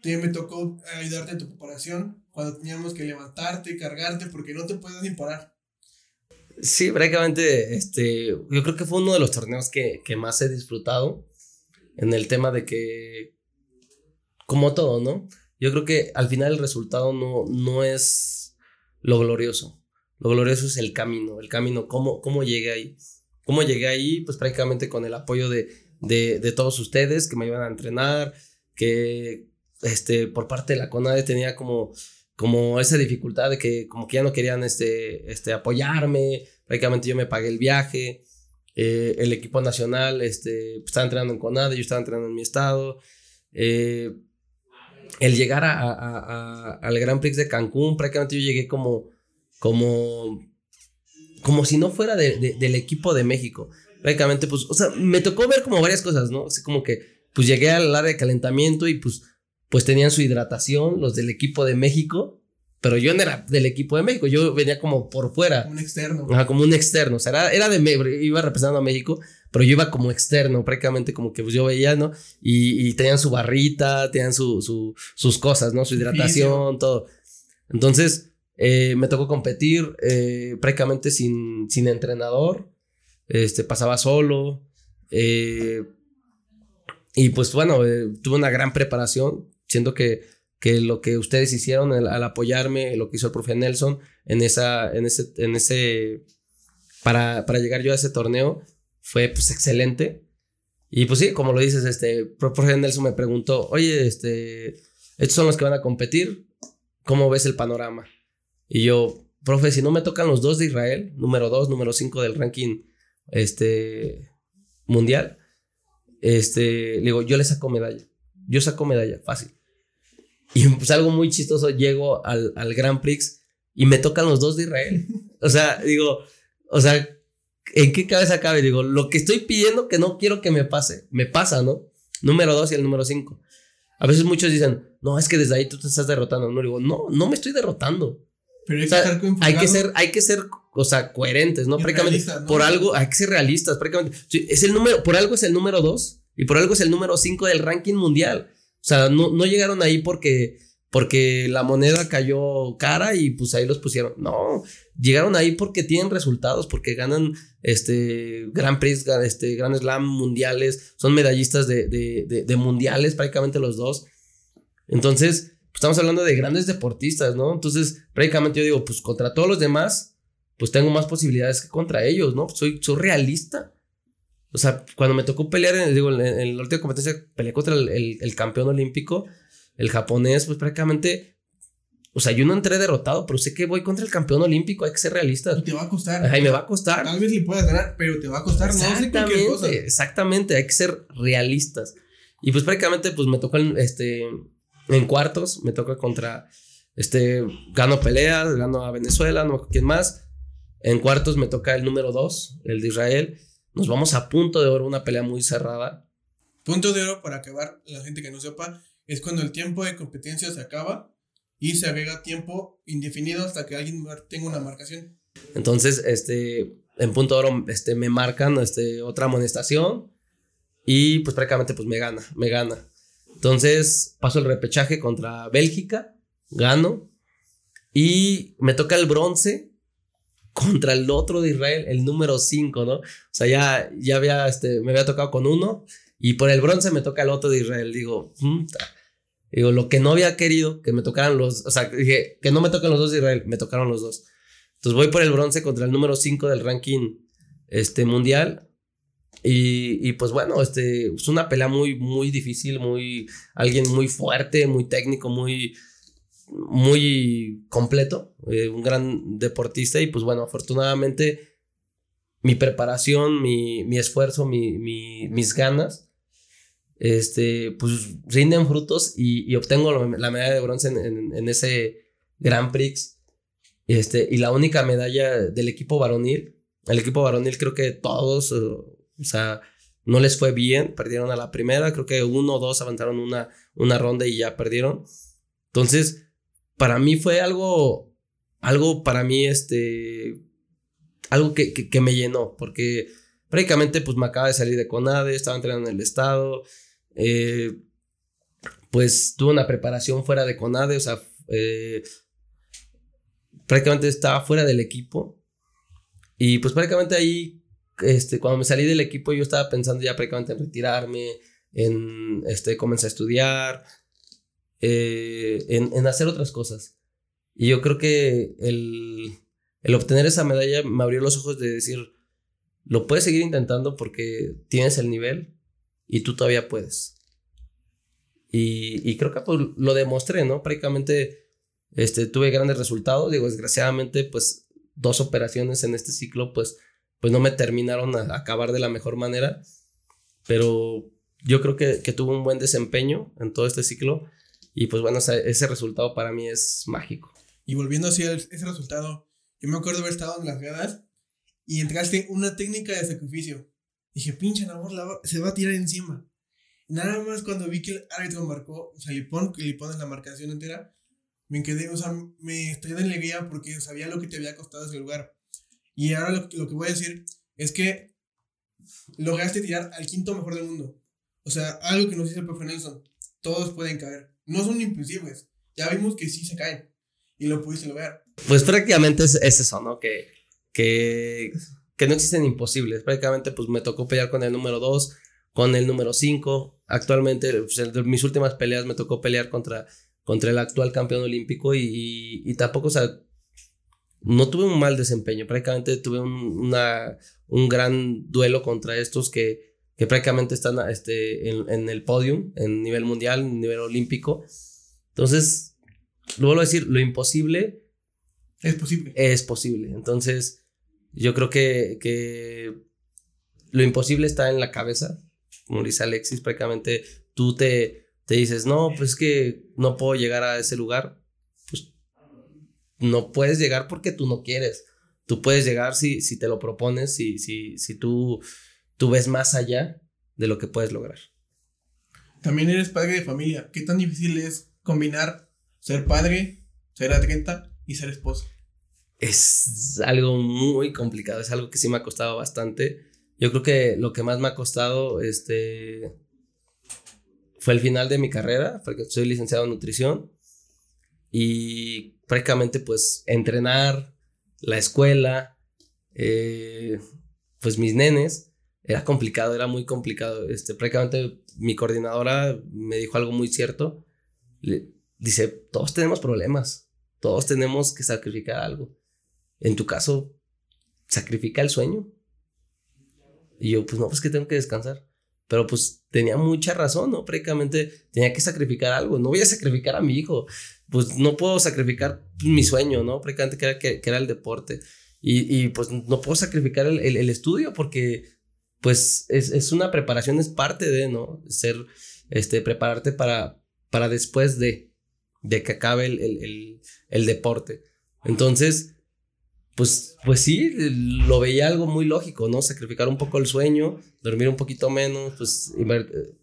también me tocó ayudarte en tu preparación cuando teníamos que levantarte, cargarte, porque no te puedes ni parar. Sí, prácticamente, este, yo creo que fue uno de los torneos que, que más he disfrutado en el tema de que, como todo, ¿no? Yo creo que al final el resultado no, no es lo glorioso. Lo glorioso es el camino, el camino, cómo, cómo llegué ahí. Cómo llegué ahí, pues prácticamente con el apoyo de, de, todos ustedes que me iban a entrenar, que, este, por parte de la CONADE tenía como, como esa dificultad de que como que ya no querían este, este, apoyarme, prácticamente yo me pagué el viaje, eh, el equipo nacional este, estaba entrenando en CONADE, yo estaba entrenando en mi estado, eh, el llegar a, a, al Grand Prix de Cancún, prácticamente yo llegué como, como, como si no fuera de, del equipo de México. Prácticamente, pues, o sea, me tocó ver como varias cosas, ¿no? Así como que, pues llegué al área de calentamiento y pues pues tenían su hidratación, los del equipo de México, pero yo no era del equipo de México, yo venía como por fuera. Un externo. Ajá, como un externo, o sea, era, era de, iba representando a México, pero yo iba como externo, prácticamente como que pues yo veía, ¿no? Y, tenían su barrita, tenían su, su, sus cosas, ¿no? Su hidratación, todo. Entonces, eh, me tocó competir eh, prácticamente sin, sin entrenador, este, pasaba solo, eh, y pues bueno, tuve una gran preparación, Siento que, que lo que ustedes hicieron al, apoyarme, lo que hizo el profe Nelson en, esa, en ese, en ese para, para llegar yo a ese torneo, fue pues excelente. Y pues sí, como lo dices, este, profe Nelson me preguntó, oye, este, estos son los que van a competir, ¿cómo ves el panorama? Y yo, profe, si no me tocan los dos de Israel, número dos, número cinco del ranking este, mundial, este, le digo, yo le saco medalla. Yo saco medalla, fácil. Y pues algo muy chistoso, llego al, al Grand Prix y me tocan los dos de Israel. O sea, digo, o sea, ¿en qué cabeza cabe? Digo, lo que estoy pidiendo que no quiero que me pase, me pasa, ¿no? Número dos y el número cinco. A veces muchos dicen, no, es que desde ahí tú te estás derrotando. No, digo, no, no me estoy derrotando. Pero hay, que, hay que ser, hay que ser, o sea, coherentes, ¿no? Prácticamente, por algo, hay que ser realistas, prácticamente. Es el número, por algo es el número dos y por algo es el número cinco del ranking mundial. O sea, no, no llegaron ahí porque, porque la moneda cayó cara y pues ahí los pusieron. No, llegaron ahí porque tienen resultados, porque ganan este Grand Prix, este Grand Slam mundiales, son medallistas de, de, de, mundiales prácticamente los dos. Entonces, estamos hablando de grandes deportistas, ¿no? Entonces, prácticamente yo digo, pues contra todos los demás, pues tengo más posibilidades que contra ellos, ¿no? Soy, soy realista. O sea, cuando me tocó pelear, en, digo, en, la última competencia, peleé contra el, el, campeón olímpico, el japonés, pues prácticamente o sea, yo no entré derrotado, pero sé que voy contra el campeón olímpico, hay que ser realistas. Y te va a costar. Ajá, y me va a costar. Tal vez le puedas ganar, pero te va a costar. Exactamente, no sé exactamente, hay que ser realistas. Y pues prácticamente pues me tocó este, en cuartos, me toca contra, este, gano peleas, gano a Venezuela, no quién más. En cuartos me toca el número dos, el de Israel. Nos vamos a punto de oro, una pelea muy cerrada. Punto de oro, para acabar, la gente que no sepa, es cuando el tiempo de competencia se acaba y se agrega tiempo indefinido hasta que alguien tenga una marcación. Entonces, este, en punto de oro, este, me marcan este, otra amonestación y pues prácticamente pues me gana, me gana. Entonces paso el repechaje contra Bélgica, gano y me toca el bronce contra el otro de Israel, el número 5, ¿no? O sea, ya, ya había, este, me había tocado con uno y por el bronce me toca el otro de Israel. Digo, digo, lo que no había querido, que me tocaran los, o sea, dije, que no me toquen los dos de Israel, me tocaron los dos. Entonces voy por el bronce contra el número 5 del ranking este, mundial. Y, y, pues bueno, este, es una pelea muy, muy difícil, muy, alguien muy fuerte, muy técnico, muy, muy completo, eh, un gran deportista y pues bueno, afortunadamente mi preparación, mi, mi esfuerzo, mi, mi, mis ganas, este, pues rinden frutos y, y obtengo la medalla de bronce en, en, ese Grand Prix. Este, y la única medalla del equipo varonil, el equipo varonil creo que todos o sea, no les fue bien, perdieron a la primera, creo que uno o dos avanzaron una, una ronda y ya perdieron. Entonces, para mí fue algo, algo para mí, este, algo que, que, me llenó, porque prácticamente pues me acaba de salir de CONADE, estaba entrenando en el estado, eh, pues tuve una preparación fuera de CONADE, o sea, eh, prácticamente estaba fuera del equipo y pues prácticamente ahí este, cuando me salí del equipo yo estaba pensando ya prácticamente en retirarme, en este, comenzar a estudiar, eh, en, en, hacer otras cosas. Y yo creo que el, el obtener esa medalla me abrió los ojos de decir, lo puedes seguir intentando porque tienes el nivel y tú todavía puedes. Y, y creo que pues, lo demostré, ¿no? Prácticamente este, tuve grandes resultados. Digo, desgraciadamente, pues dos operaciones en este ciclo, pues pues no me terminaron a acabar de la mejor manera, pero yo creo que, que tuvo un buen desempeño en todo este ciclo y pues bueno, ese resultado para mí es mágico. Y volviendo hacia ese resultado, yo me acuerdo haber estado en las gradas y entraste una técnica de sacrificio. Dije, pinche Namor, se va a tirar encima. nada más cuando vi que el árbitro marcó, o sea, pones la marcación entera, me quedé, o sea, me estoy de alegría porque sabía lo que te había costado ese lugar. Y ahora lo, que voy a decir es que lograste tirar al quinto mejor del mundo. O sea, algo que nos dice el profe Nelson. Todos pueden caer. No son imposibles. Ya vimos que sí se caen. Y lo pudiste lograr. Pues prácticamente es, eso, ¿no? Que, que, que no existen imposibles. Prácticamente pues me tocó pelear con el número 2, con el número 5. Actualmente, pues, mis últimas peleas me tocó pelear contra, contra el actual campeón olímpico y, y, tampoco, o no tuve un mal desempeño, prácticamente tuve un, una, un gran duelo contra estos que, que prácticamente están este, en, en, el podium, en nivel mundial, en nivel olímpico. Entonces, lo vuelvo a decir, lo imposible es posible. Es posible. Entonces, yo creo que, que lo imposible está en la cabeza, como dice Alexis, prácticamente tú te, te dices, no, pues es que no puedo llegar a ese lugar, no puedes llegar porque tú no quieres. Tú puedes llegar si, si te lo propones, si, si, si tú, tú ves más allá de lo que puedes lograr. También eres padre de familia. ¿Qué tan difícil es combinar ser padre, ser atleta y ser esposo? Es algo muy complicado, es algo que sí me ha costado bastante. Yo creo que lo que más me ha costado este, fue el final de mi carrera, porque soy licenciado en nutrición y prácticamente pues entrenar, la escuela, eh, pues mis nenes, era complicado, era muy complicado. Este, prácticamente mi coordinadora me dijo algo muy cierto. dice, todos tenemos problemas, todos tenemos que sacrificar algo. En tu caso, sacrifica el sueño. Y yo, pues no, pues que tengo que descansar. Pero pues tenía mucha razón, ¿no? Prácticamente tenía que sacrificar algo. No voy a sacrificar a mi hijo pues no puedo sacrificar mi sueño, ¿no? Prácticamente que era, que, era el deporte. Y, y, pues no puedo sacrificar el, el, estudio porque pues es, es, una preparación, es parte de, ¿no? Ser, este, prepararte para, para después de, de que acabe el, el deporte. Entonces, pues, pues sí, lo veía algo muy lógico, ¿no? Sacrificar un poco el sueño, dormir un poquito menos, pues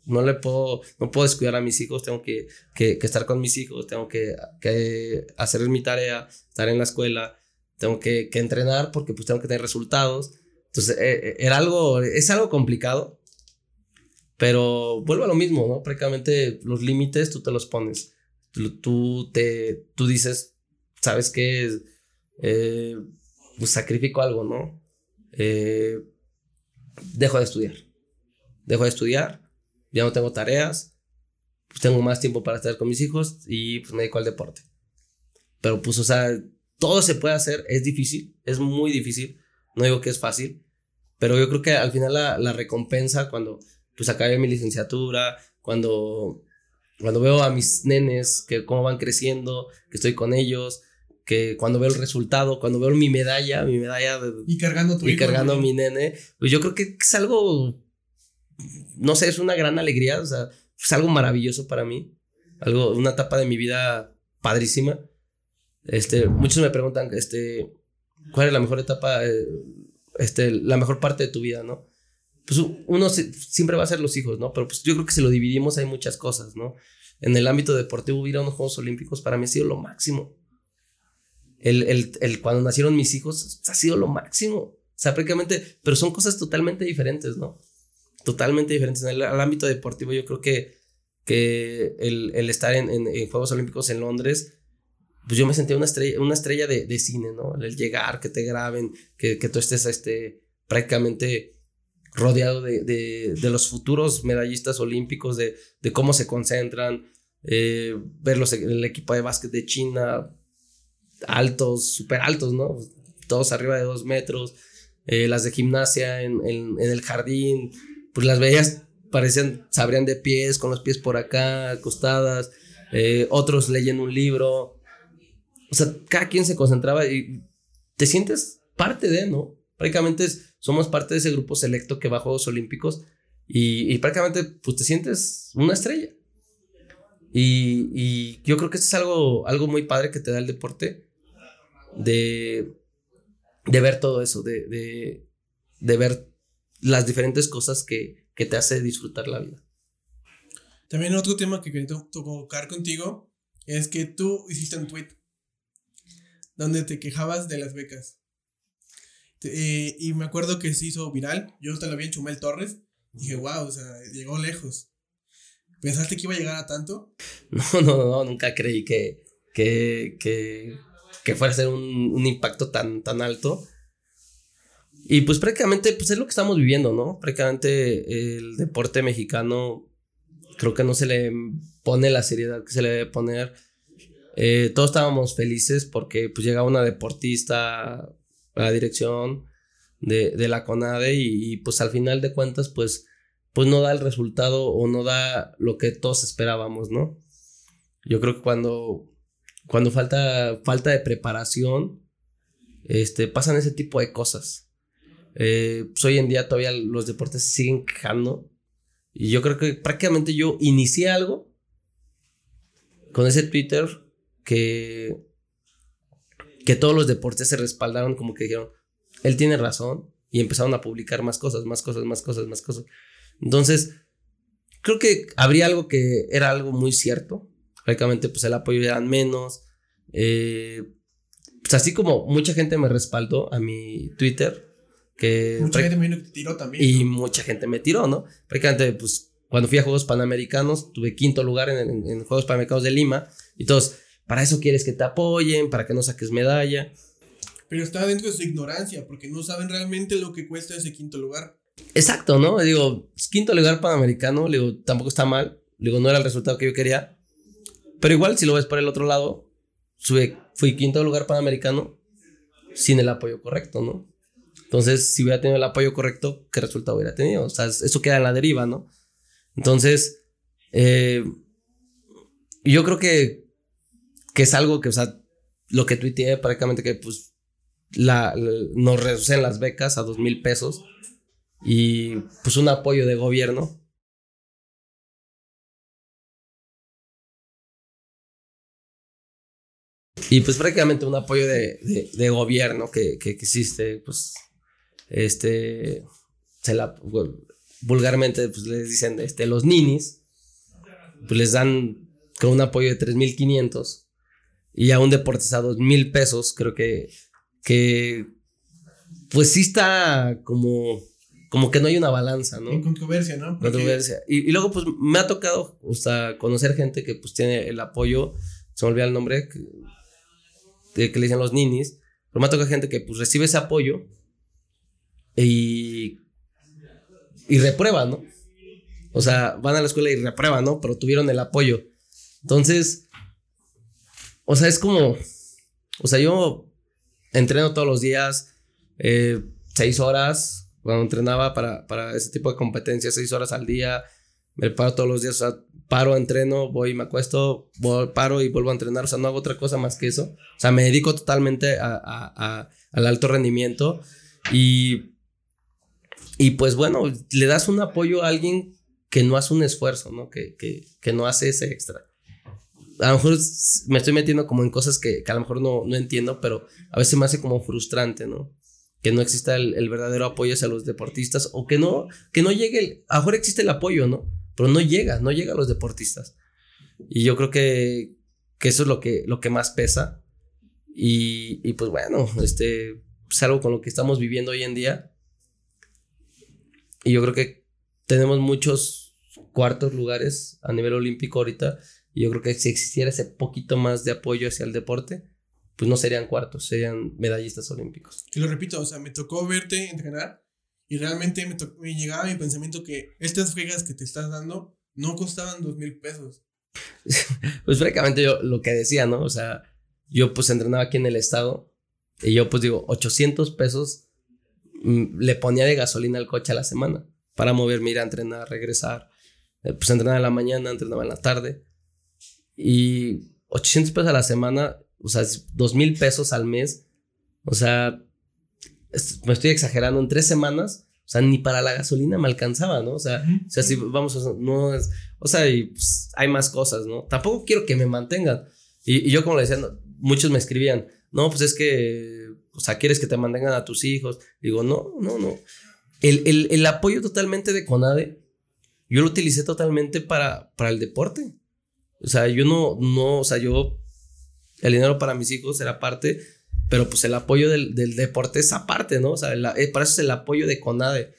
no le puedo, no puedo descuidar a mis hijos, tengo que, que, estar con mis hijos, tengo que, que, hacer mi tarea, estar en la escuela, tengo que, que entrenar porque pues tengo que tener resultados. Entonces, eh, eh, era algo, es algo complicado, pero vuelvo a lo mismo, ¿no? Prácticamente los límites tú te los pones. Tú, tú te, tú dices, ¿sabes qué? Eh, pues sacrifico algo, ¿no? Eh, dejo de estudiar. Dejo de estudiar, ya no tengo tareas, pues tengo más tiempo para estar con mis hijos y pues me dedico al deporte. Pero pues, o sea, todo se puede hacer, es difícil, es muy difícil, no digo que es fácil, pero yo creo que al final la, la recompensa cuando pues acabé mi licenciatura, cuando, cuando veo a mis nenes, que cómo van creciendo, que estoy con ellos, que cuando veo el resultado, cuando veo mi medalla, mi medalla de, Y cargando tu y hijo, cargando a ¿no? mi nene, pues yo creo que es algo, no sé, es una gran alegría, o sea, es algo maravilloso para mí, algo, una etapa de mi vida padrísima. Este, muchos me preguntan, este, ¿cuál es la mejor etapa, eh, este, la mejor parte de tu vida, no? Pues uno se- siempre va a ser los hijos, ¿no? Pero pues yo creo que si lo dividimos hay muchas cosas, ¿no? En el ámbito deportivo, ir a unos Juegos Olímpicos para mí ha sido lo máximo. El, el, el cuando nacieron mis hijos ha sido lo máximo. O sea, prácticamente, pero son cosas totalmente diferentes, ¿no? Totalmente diferentes. En el, ámbito deportivo, yo creo que, que el, estar en, en- Juegos Olímpicos en Londres, pues yo me sentía una estrella, una estrella de, de cine, ¿no? El llegar, que te graben, que, que tú estés este, prácticamente rodeado de, de, de los futuros medallistas olímpicos, de, de cómo se concentran, eh, ver el equipo de básquet de China, altos, súper altos, ¿no? Todos arriba de dos metros, eh, las de gimnasia en, el jardín, pues las veías, parecían, se abrían de pies, con los pies por acá, acostadas, eh, otros leyendo un libro, o sea, cada quien se concentraba y te sientes parte de, ¿no? Prácticamente somos parte de ese grupo selecto que va a Juegos Olímpicos y, y prácticamente pues te sientes una estrella. Y, y yo creo que esto es algo, algo muy padre que te da el deporte, de, de ver todo eso, de, de, de ver las diferentes cosas que, que te hace disfrutar la vida. También otro tema que quería to- tocar contigo es que tú hiciste un tweet donde te quejabas de las becas. Eh, y me acuerdo que se hizo viral. Yo hasta lo vi en Chumel Torres. Dije, wow, o sea, llegó lejos. ¿Pensaste que iba a llegar a tanto? (laughs) No, no, no, nunca creí que, que, que, que fuera a ser un, un impacto tan, tan alto. Y pues prácticamente pues es lo que estamos viviendo, ¿no? Prácticamente el deporte mexicano creo que no se le pone la seriedad que se le debe poner. Eh, todos estábamos felices porque pues llegaba una deportista a la dirección de, de la CONADE y, y, pues al final de cuentas pues, pues no da el resultado o no da lo que todos esperábamos, ¿no? Yo creo que cuando, cuando falta, falta de preparación, este, pasan ese tipo de cosas. Eh, pues hoy en día todavía los deportes siguen quejando. Y yo creo que prácticamente yo inicié algo con ese Twitter que, que todos los deportes se respaldaron como que dijeron, él tiene razón. Y empezaron a publicar más cosas, más cosas, más cosas, más cosas. Entonces, creo que habría algo que era algo muy cierto. Prácticamente, pues el apoyo era menos. Eh, pues así como mucha gente me respaldó a mi Twitter, que Mucha gente me vino que te tiró también. y ¿no? mucha gente me tiró, ¿no? Prácticamente, pues, cuando fui a Juegos Panamericanos, tuve quinto lugar en, en- en Juegos Panamericanos de Lima, y todos, para eso quieres que te apoyen, para que no saques medalla. Pero está dentro de su ignorancia, porque no saben realmente lo que cuesta ese quinto lugar. Exacto, ¿no? Digo, quinto lugar Panamericano, digo, tampoco está mal, digo, no era el resultado que yo quería, pero igual, si lo ves por el otro lado, sube, fui quinto lugar Panamericano sin el apoyo correcto, ¿no? Entonces, si hubiera tenido el apoyo correcto, ¿qué resultado hubiera tenido? O sea, eso queda en la deriva, ¿no? Entonces, eh, yo creo que, que es algo que, o sea, lo que tuiteé prácticamente que, pues, la, nos reducen las becas a dos mil pesos y, pues, un apoyo de gobierno. Y pues prácticamente un apoyo de, de- de gobierno que, que, existe, pues, este, se la, vulgarmente, pues les dicen, este, los ninis, pues les dan con un apoyo de 3.500 y a un deportista 2.000 pesos, creo que, que, pues sí está como, como que no hay una balanza, ¿no? En controversia, ¿no? Porque Controversia. Y, y luego, pues, me ha tocado, o sea, conocer gente que, pues, tiene el apoyo, se me olvida el nombre, que, que le dicen los ninis, pero me ha tocado gente que, pues, recibe ese apoyo y, y reprueba, ¿no? O sea, van a la escuela y reprueban, ¿no? Pero tuvieron el apoyo. Entonces, o sea, es como, o sea, yo entreno todos los días, eh, seis horas, cuando entrenaba para, para ese tipo de competencias, seis horas al día, me paro todos los días, o sea, paro, entreno, voy, me acuesto, paro y vuelvo a entrenar, o sea, no hago otra cosa más que eso, o sea, me dedico totalmente a, al alto rendimiento y, y pues bueno, le das un apoyo a alguien que no hace un esfuerzo, ¿no? Que, que, que no hace ese extra a lo mejor me estoy metiendo como en cosas que, que, a lo mejor no, no entiendo, pero a veces me hace como frustrante, ¿no? Que no exista el, el, verdadero apoyo hacia los deportistas o que no, que no llegue, el, a lo mejor existe el apoyo, ¿no? Pero no llega, no llega a los deportistas. Y yo creo que, que eso es lo que, lo que más pesa. Y, y pues bueno, este es con lo que estamos viviendo hoy en día. Y yo creo que tenemos muchos cuartos lugares a nivel olímpico ahorita y yo creo que si existiera ese poquito más de apoyo hacia el deporte, pues no serían cuartos, serían medallistas olímpicos. Y lo repito, o sea, me tocó verte entrenar y realmente me, me llegaba mi pensamiento que estas fregas que te estás dando no costaban dos mil pesos. (laughs) pues francamente yo lo que decía, ¿no? O sea, yo pues entrenaba aquí en el estado y yo pues digo, 800 pesos mm, le ponía de gasolina al coche a la semana para moverme, ir a entrenar, regresar. Eh, pues entrenaba en la mañana, entrenaba en la tarde. Y 800 pesos a la semana, o sea, 2 mil pesos al mes. O sea, me estoy exagerando, en tres semanas, o sea, ni para la gasolina me alcanzaba, ¿no? O sea, o sea si vamos, no es, o sea, y, pues, hay más cosas, ¿no? Tampoco quiero que me mantengan. Y, yo como le decía, muchos me escribían, no, pues es que, o sea, quieres que te mantengan a tus hijos. Digo, no, no, no. El, el, el apoyo totalmente de CONADE, yo lo utilicé totalmente para, para el deporte. O sea, yo no, no, o sea, yo, el dinero para mis hijos era parte, pero pues el apoyo del, del deporte es aparte, ¿no? O sea, eh, para eso es el apoyo de CONADE.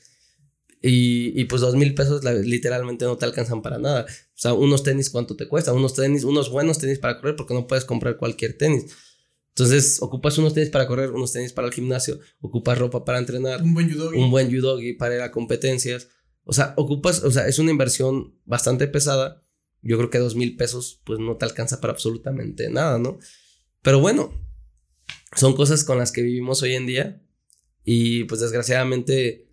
Y, y pues dos mil pesos literalmente no te alcanzan para nada. O sea, unos tenis, ¿cuánto te cuesta? Unos tenis, unos buenos tenis para correr, porque no puedes comprar cualquier tenis. Entonces, ocupas unos tenis para correr, unos tenis para el gimnasio, ocupas ropa para entrenar. Un buen judogi. Un buen judogi para ir a competencias. O sea, ocupas, o sea, es una inversión bastante pesada yo creo que dos mil pesos pues no te alcanza para absolutamente nada, ¿no? Pero bueno, son cosas con las que vivimos hoy en día y pues desgraciadamente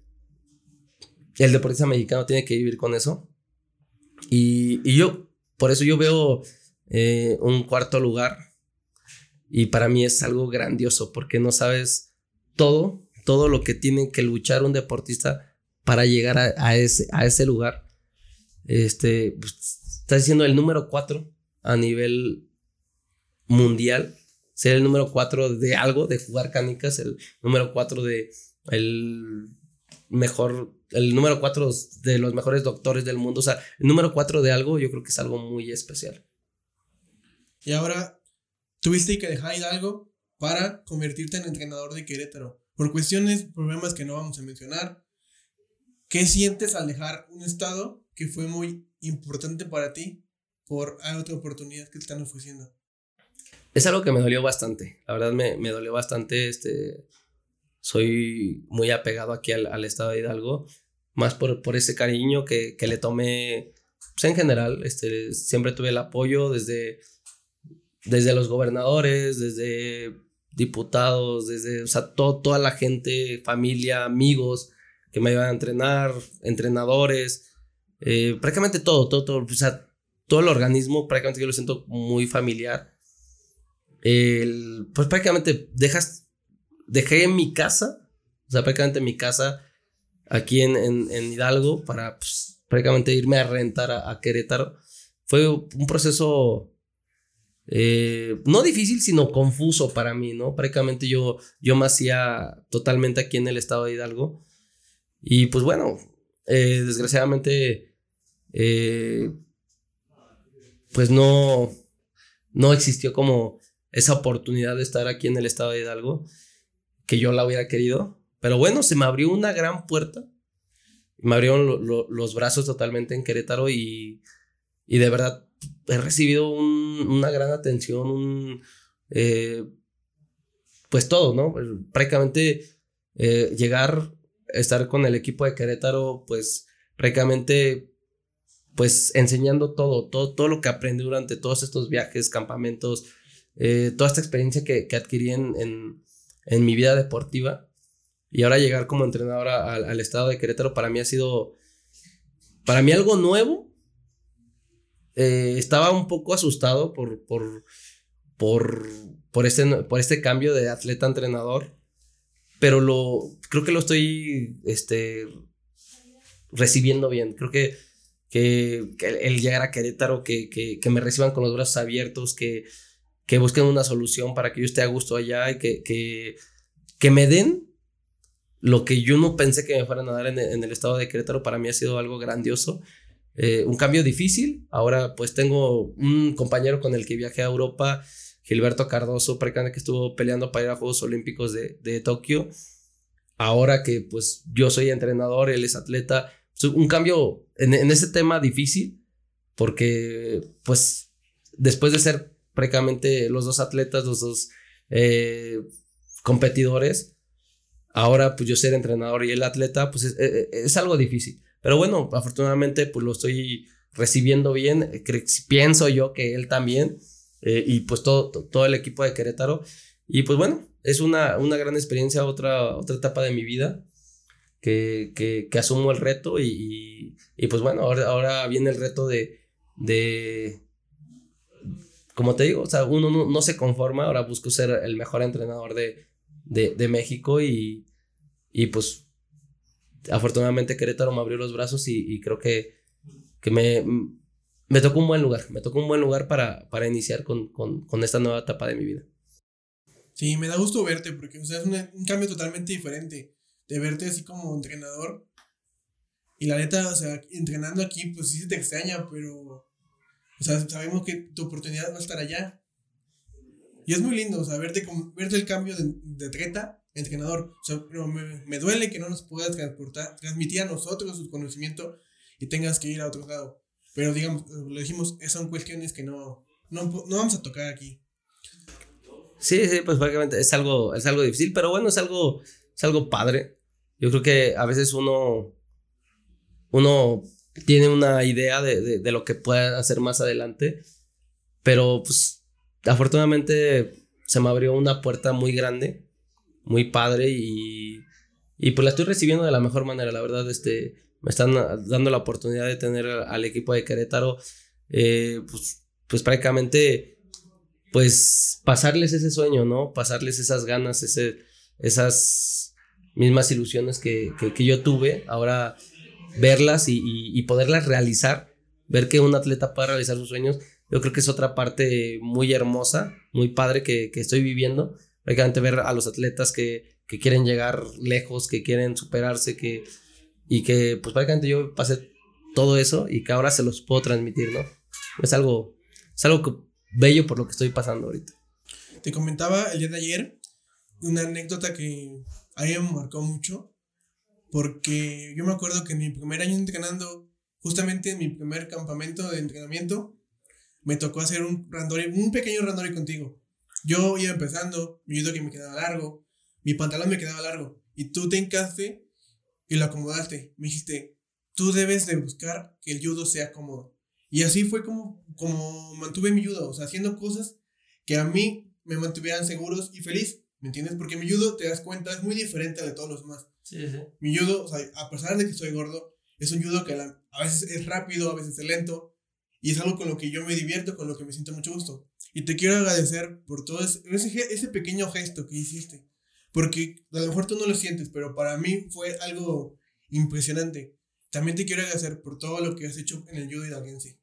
el deportista mexicano tiene que vivir con eso. Y, y yo, por eso yo veo eh, un cuarto lugar y para mí es algo grandioso porque no sabes todo, todo lo que tiene que luchar un deportista para llegar a, ese, a ese lugar. Este, pues, Estás diciendo el número 4 a nivel mundial. Ser el número 4 de algo, de jugar canicas, el número 4 de el mejor, el número 4 de los mejores doctores del mundo. O sea, el número 4 de algo yo creo que es algo muy especial. Y ahora, tuviste que dejar algo para convertirte en entrenador de Querétaro. Por cuestiones, problemas que no vamos a mencionar. ¿Qué sientes al dejar un estado que fue muy importante para ti por otra oportunidad que te están ofreciendo? Es algo que me dolió bastante. La verdad me, me dolió bastante. Este, soy muy apegado aquí al, al estado de Hidalgo, más por, por ese cariño que, que le tomé. Pues en general, este, siempre tuve el apoyo desde, desde los gobernadores, desde diputados, desde, o sea, toda la gente, familia, amigos que me iban a entrenar, entrenadores. Eh, prácticamente todo, todo, todo, o sea, todo el organismo prácticamente yo lo siento muy familiar. Pues prácticamente dejas, dejé en mi casa, o sea, prácticamente en mi casa aquí en, en, Hidalgo para pues, prácticamente irme a rentar a, Querétaro. Fue un proceso eh, no difícil, sino confuso para mí, ¿no? Prácticamente yo, yo me hacía totalmente aquí en el estado de Hidalgo. Y pues bueno, eh, desgraciadamente eh, pues no, no existió como esa oportunidad de estar aquí en el estado de Hidalgo que yo la hubiera querido. Pero bueno, se me abrió una gran puerta. Me abrieron los brazos totalmente en Querétaro y, y de verdad he recibido una gran atención, eh, pues todo, ¿no? Prácticamente eh, llegar, estar con el equipo de Querétaro, pues prácticamente pues enseñando todo, todo, todo lo que aprendí durante todos estos viajes, campamentos, eh, toda esta experiencia que, que adquirí en, en mi vida deportiva. Y ahora llegar como entrenador al estado de Querétaro para mí ha sido, para mí algo nuevo. Eh, estaba un poco asustado por, por, por, por, este, por este cambio de atleta a entrenador, pero lo, creo que lo estoy este, recibiendo bien. Creo que, que, el llegar a Querétaro, que, que, me reciban con los brazos abiertos, que, que busquen una solución para que yo esté a gusto allá y que, que, que me den lo que yo no pensé que me fueran a dar en, el estado de Querétaro, para mí ha sido algo grandioso. Eh, un cambio difícil. Ahora pues tengo un compañero con el que viajé a Europa, Gilberto Cardoso, que estuvo peleando para ir a Juegos Olímpicos de, de Tokio. Ahora que pues yo soy entrenador, él es atleta. Un cambio en, en ese tema difícil, porque pues después de ser prácticamente los dos atletas, los dos eh, competidores. Ahora, pues yo ser entrenador y el atleta, pues es, algo difícil. Pero bueno, afortunadamente, pues lo estoy recibiendo bien. Pienso yo que él también. Eh, y pues todo, todo el equipo de Querétaro. Y pues bueno, es una, una gran experiencia, otra, otra etapa de mi vida. Que, que, asumo el reto y, y, pues bueno, ahora, ahora viene el reto de, de, como te digo, o sea, uno no, se conforma, ahora busco ser el mejor entrenador de, de, México y, y, pues afortunadamente Querétaro me abrió los brazos y, creo que, que me, me tocó un buen lugar, me tocó un buen lugar para, para iniciar con, con, con esta nueva etapa de mi vida. Sí, me da gusto verte porque o sea, es un cambio totalmente diferente de verte así como entrenador. Y la neta, o sea, entrenando aquí, pues sí se te extraña, pero o sea, sabemos que tu oportunidad va a estar allá. Y es muy lindo, o sea, verte, verte el cambio de, de atleta entrenador. O sea, pero me, me, duele que no nos puedas transportar, transmitir a nosotros su conocimiento y tengas que ir a otro lado. Pero digamos, lo dijimos, son cuestiones que no, no, no vamos a tocar aquí. Sí, sí, pues prácticamente es algo, es algo difícil, pero bueno, es algo, es algo padre. Yo creo que a veces uno, uno tiene una idea de, de, lo que puede hacer más adelante, pero pues afortunadamente se me abrió una puerta muy grande, muy padre y, y pues la estoy recibiendo de la mejor manera, la verdad, este, me están dando la oportunidad de tener al equipo de Querétaro, eh, pues, pues prácticamente, pues pasarles ese sueño, ¿no? Pasarles esas ganas, ese, esas mismas ilusiones que, que yo tuve, ahora verlas y, poderlas realizar, ver que un atleta puede realizar sus sueños, yo creo que es otra parte muy hermosa, muy padre que, estoy viviendo. Prácticamente ver a los atletas que, quieren llegar lejos, que quieren superarse, que, y que pues prácticamente yo pasé todo eso y que ahora se los puedo transmitir, ¿no? Es algo, es algo bello por lo que estoy pasando ahorita. Te comentaba el día de ayer una anécdota que a mí me marcó mucho porque yo me acuerdo que en mi primer año entrenando, justamente en mi primer campamento de entrenamiento, me tocó hacer un randori, un pequeño randori contigo. Yo iba empezando, mi judo que me quedaba largo, mi pantalón me quedaba largo, y tú te encaste y lo acomodaste. Me dijiste, tú debes de buscar que el judo sea cómodo. Y así fue como, como mantuve mi judo, o sea, haciendo cosas que a mí me mantuvieran seguros y feliz, ¿me entiendes? Porque mi judo, te das cuenta, es muy diferente de todos los demás. Mi judo, o sea, a pesar de que soy gordo, es un judo que a, veces es rápido, a veces es lento. Y es algo con lo que yo me divierto, con lo que me siento mucho gusto. Y te quiero agradecer por todo ese, ese pequeño gesto que hiciste. Porque a lo mejor tú no lo sientes, pero para mí fue algo impresionante. También te quiero agradecer por todo lo que has hecho en el judo hidalguense.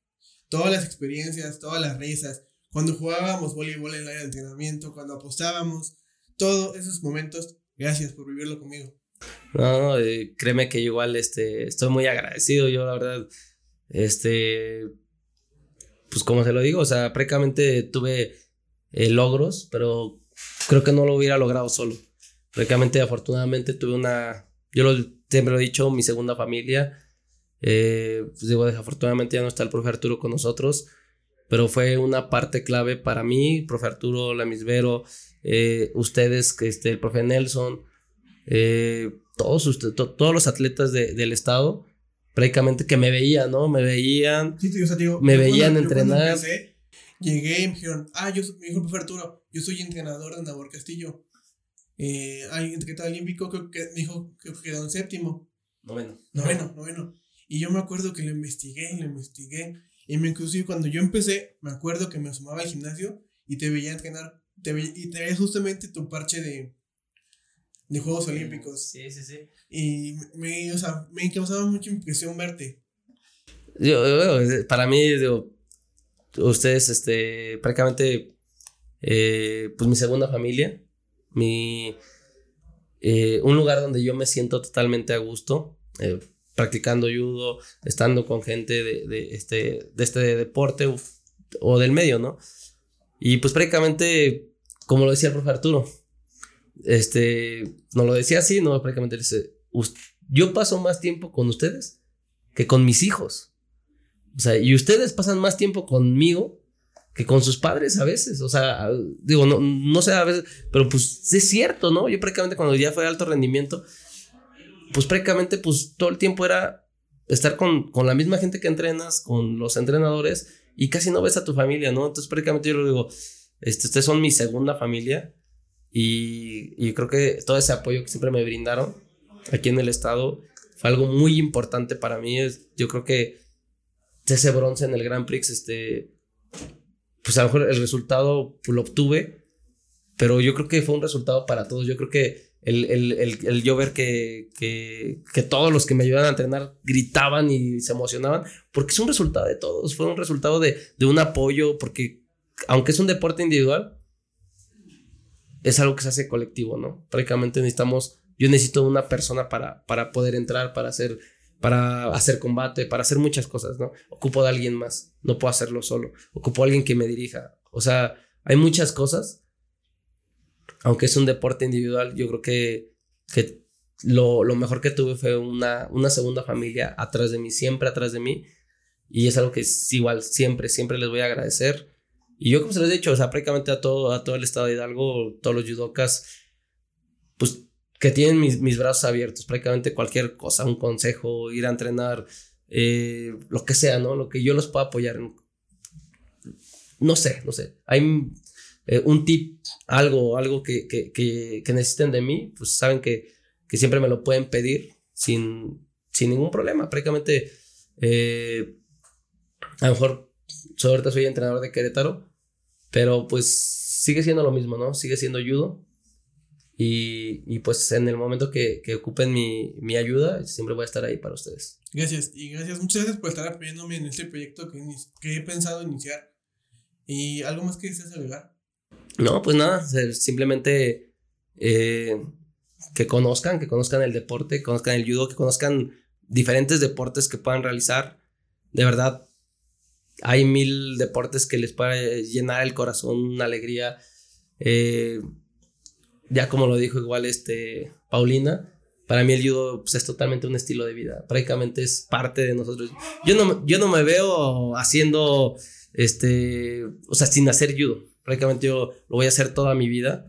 Todas las experiencias, todas las risas. Cuando jugábamos voleibol en el área de entrenamiento, cuando apostábamos. Todos esos momentos, gracias por vivirlo conmigo. No, eh, créeme que igual este, estoy muy agradecido. Yo, la verdad, este, pues como se lo digo, o sea, prácticamente tuve eh, logros, pero creo que no lo hubiera logrado solo. Prácticamente, afortunadamente, tuve una, yo lo, siempre lo he dicho, mi segunda familia. Eh, pues digo, desafortunadamente ya no está el profe Arturo con nosotros, pero fue una parte clave para mí, profe Arturo, la Misvero, ustedes, que este, el profe Nelson, eh, todos, todos los atletas del estado, prácticamente que me veían, ¿no? Me veían, me veían entrenar. llegué y me dijeron, ah, yo, me dijo el Arturo, yo soy entrenador de Nabor Castillo. eh, hay etiqueta olímpico, creo que me dijo que quedó en séptimo. Noveno. Noveno, noveno. Y yo me acuerdo que lo investigué, lo investigué. Y me inclusive cuando yo empecé, me acuerdo que me asomaba al gimnasio y te veía entrenar. Te veía, y te veía justamente tu parche de, de Juegos Olímpicos. Sí, sí, sí. Y me, o sea, me causaba mucha impresión verte. Yo, yo, para mí, digo, ustedes, este, prácticamente, eh, pues mi segunda familia, mi, eh, un lugar donde yo me siento totalmente a gusto, eh, practicando judo, estando con gente de, de, este, de este deporte o del medio, ¿no? Y pues prácticamente, como lo decía el profe Arturo, este, no lo decía así, no, prácticamente dice, yo paso más tiempo con ustedes que con mis hijos. O sea, y ustedes pasan más tiempo conmigo que con sus padres a veces. O sea, digo, no, no sé a veces, pero pues es cierto, ¿no? Yo prácticamente cuando ya fue alto rendimiento, pues prácticamente pues todo el tiempo era estar con, con la misma gente que entrenas, con los entrenadores y casi no ves a tu familia, ¿no? Entonces prácticamente yo lo digo, este, ustedes son mi segunda familia y, y creo que todo ese apoyo que siempre me brindaron aquí en el estado fue algo muy importante para mí. Yo creo que ese bronce en el Grand Prix, este, pues a lo mejor el resultado pues, lo obtuve, pero yo creo que fue un resultado para todos. Yo creo que el, el, el, el yo ver que, que, que, todos los que me ayudaban a entrenar gritaban y se emocionaban, porque es un resultado de todos, fue un resultado de, de un apoyo, porque aunque es un deporte individual, es algo que se hace colectivo, ¿no? Prácticamente necesitamos, yo necesito una persona para, para poder entrar, para hacer, para hacer combate, para hacer muchas cosas, ¿no? Ocupo de alguien más, no puedo hacerlo solo, ocupo de alguien que me dirija, o sea, hay muchas cosas aunque es un deporte individual, yo creo que, que lo, lo, mejor que tuve fue una, una segunda familia atrás de mí, siempre atrás de mí. Y es algo que es igual, siempre, siempre les voy a agradecer. Y yo, como se les he dicho, o sea, prácticamente a todo, a todo el estado de Hidalgo, todos los judokas, pues que tienen mis, mis brazos abiertos, prácticamente cualquier cosa, un consejo, ir a entrenar, eh, lo que sea, ¿no? Lo que yo los pueda apoyar. No sé, no sé. Hay eh, un tip, algo, algo que, que, que, necesiten de mí, pues saben que, que siempre me lo pueden pedir sin, sin ningún problema. Prácticamente, eh, a lo mejor soy, ahorita soy entrenador de Querétaro, pero pues sigue siendo lo mismo, ¿no? Sigue siendo judo. Y, y pues en el momento que, que ocupen mi, mi, ayuda, siempre voy a estar ahí para ustedes. Gracias, y gracias, muchas gracias por estar apoyándome en este proyecto que, que he pensado iniciar. ¿Y algo más que deseas agregar? No, pues nada, simplemente eh, que conozcan, que conozcan el deporte, que conozcan el judo, que conozcan diferentes deportes que puedan realizar. De verdad, hay mil deportes que les puede llenar el corazón, una alegría. Eh, ya como lo dijo igual este Paulina, para mí el judo pues, es totalmente un estilo de vida, prácticamente es parte de nosotros. Yo no, yo no me veo haciendo, este, o sea, sin hacer judo prácticamente yo lo voy a hacer toda mi vida.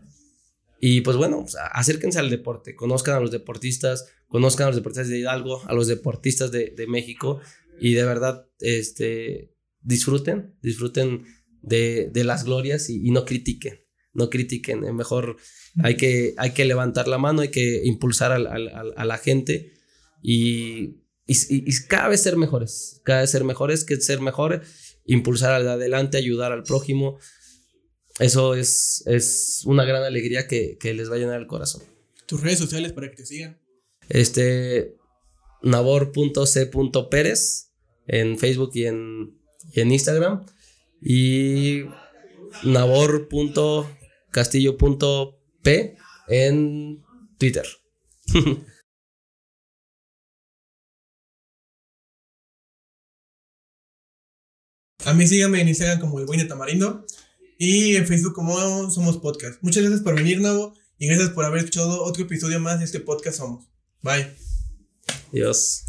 Y pues bueno, acérquense al deporte, conozcan a los deportistas, conozcan a los deportistas de Hidalgo, a los deportistas de, de México y de verdad este, disfruten, disfruten de, de las glorias y, y, no critiquen, no critiquen, eh, mejor hay que, hay que levantar la mano, hay que impulsar al, al, a la gente y, y, y, cada vez ser mejores, cada vez ser mejores, que ser mejores, impulsar al adelante, ayudar al prójimo eso es, es una gran alegría que, que, les va a llenar el corazón. Tus redes sociales para que te sigan. Este, nabor.c.pérez en Facebook y en, y en Instagram. Y nabor.castillo.p en Twitter. (laughs) A mí síganme en Instagram como el buen de tamarindo y en Facebook como Somos Podcast. Muchas gracias por venir, Nabo, y gracias por haber escuchado otro episodio más de este podcast Somos. Bye. Adiós.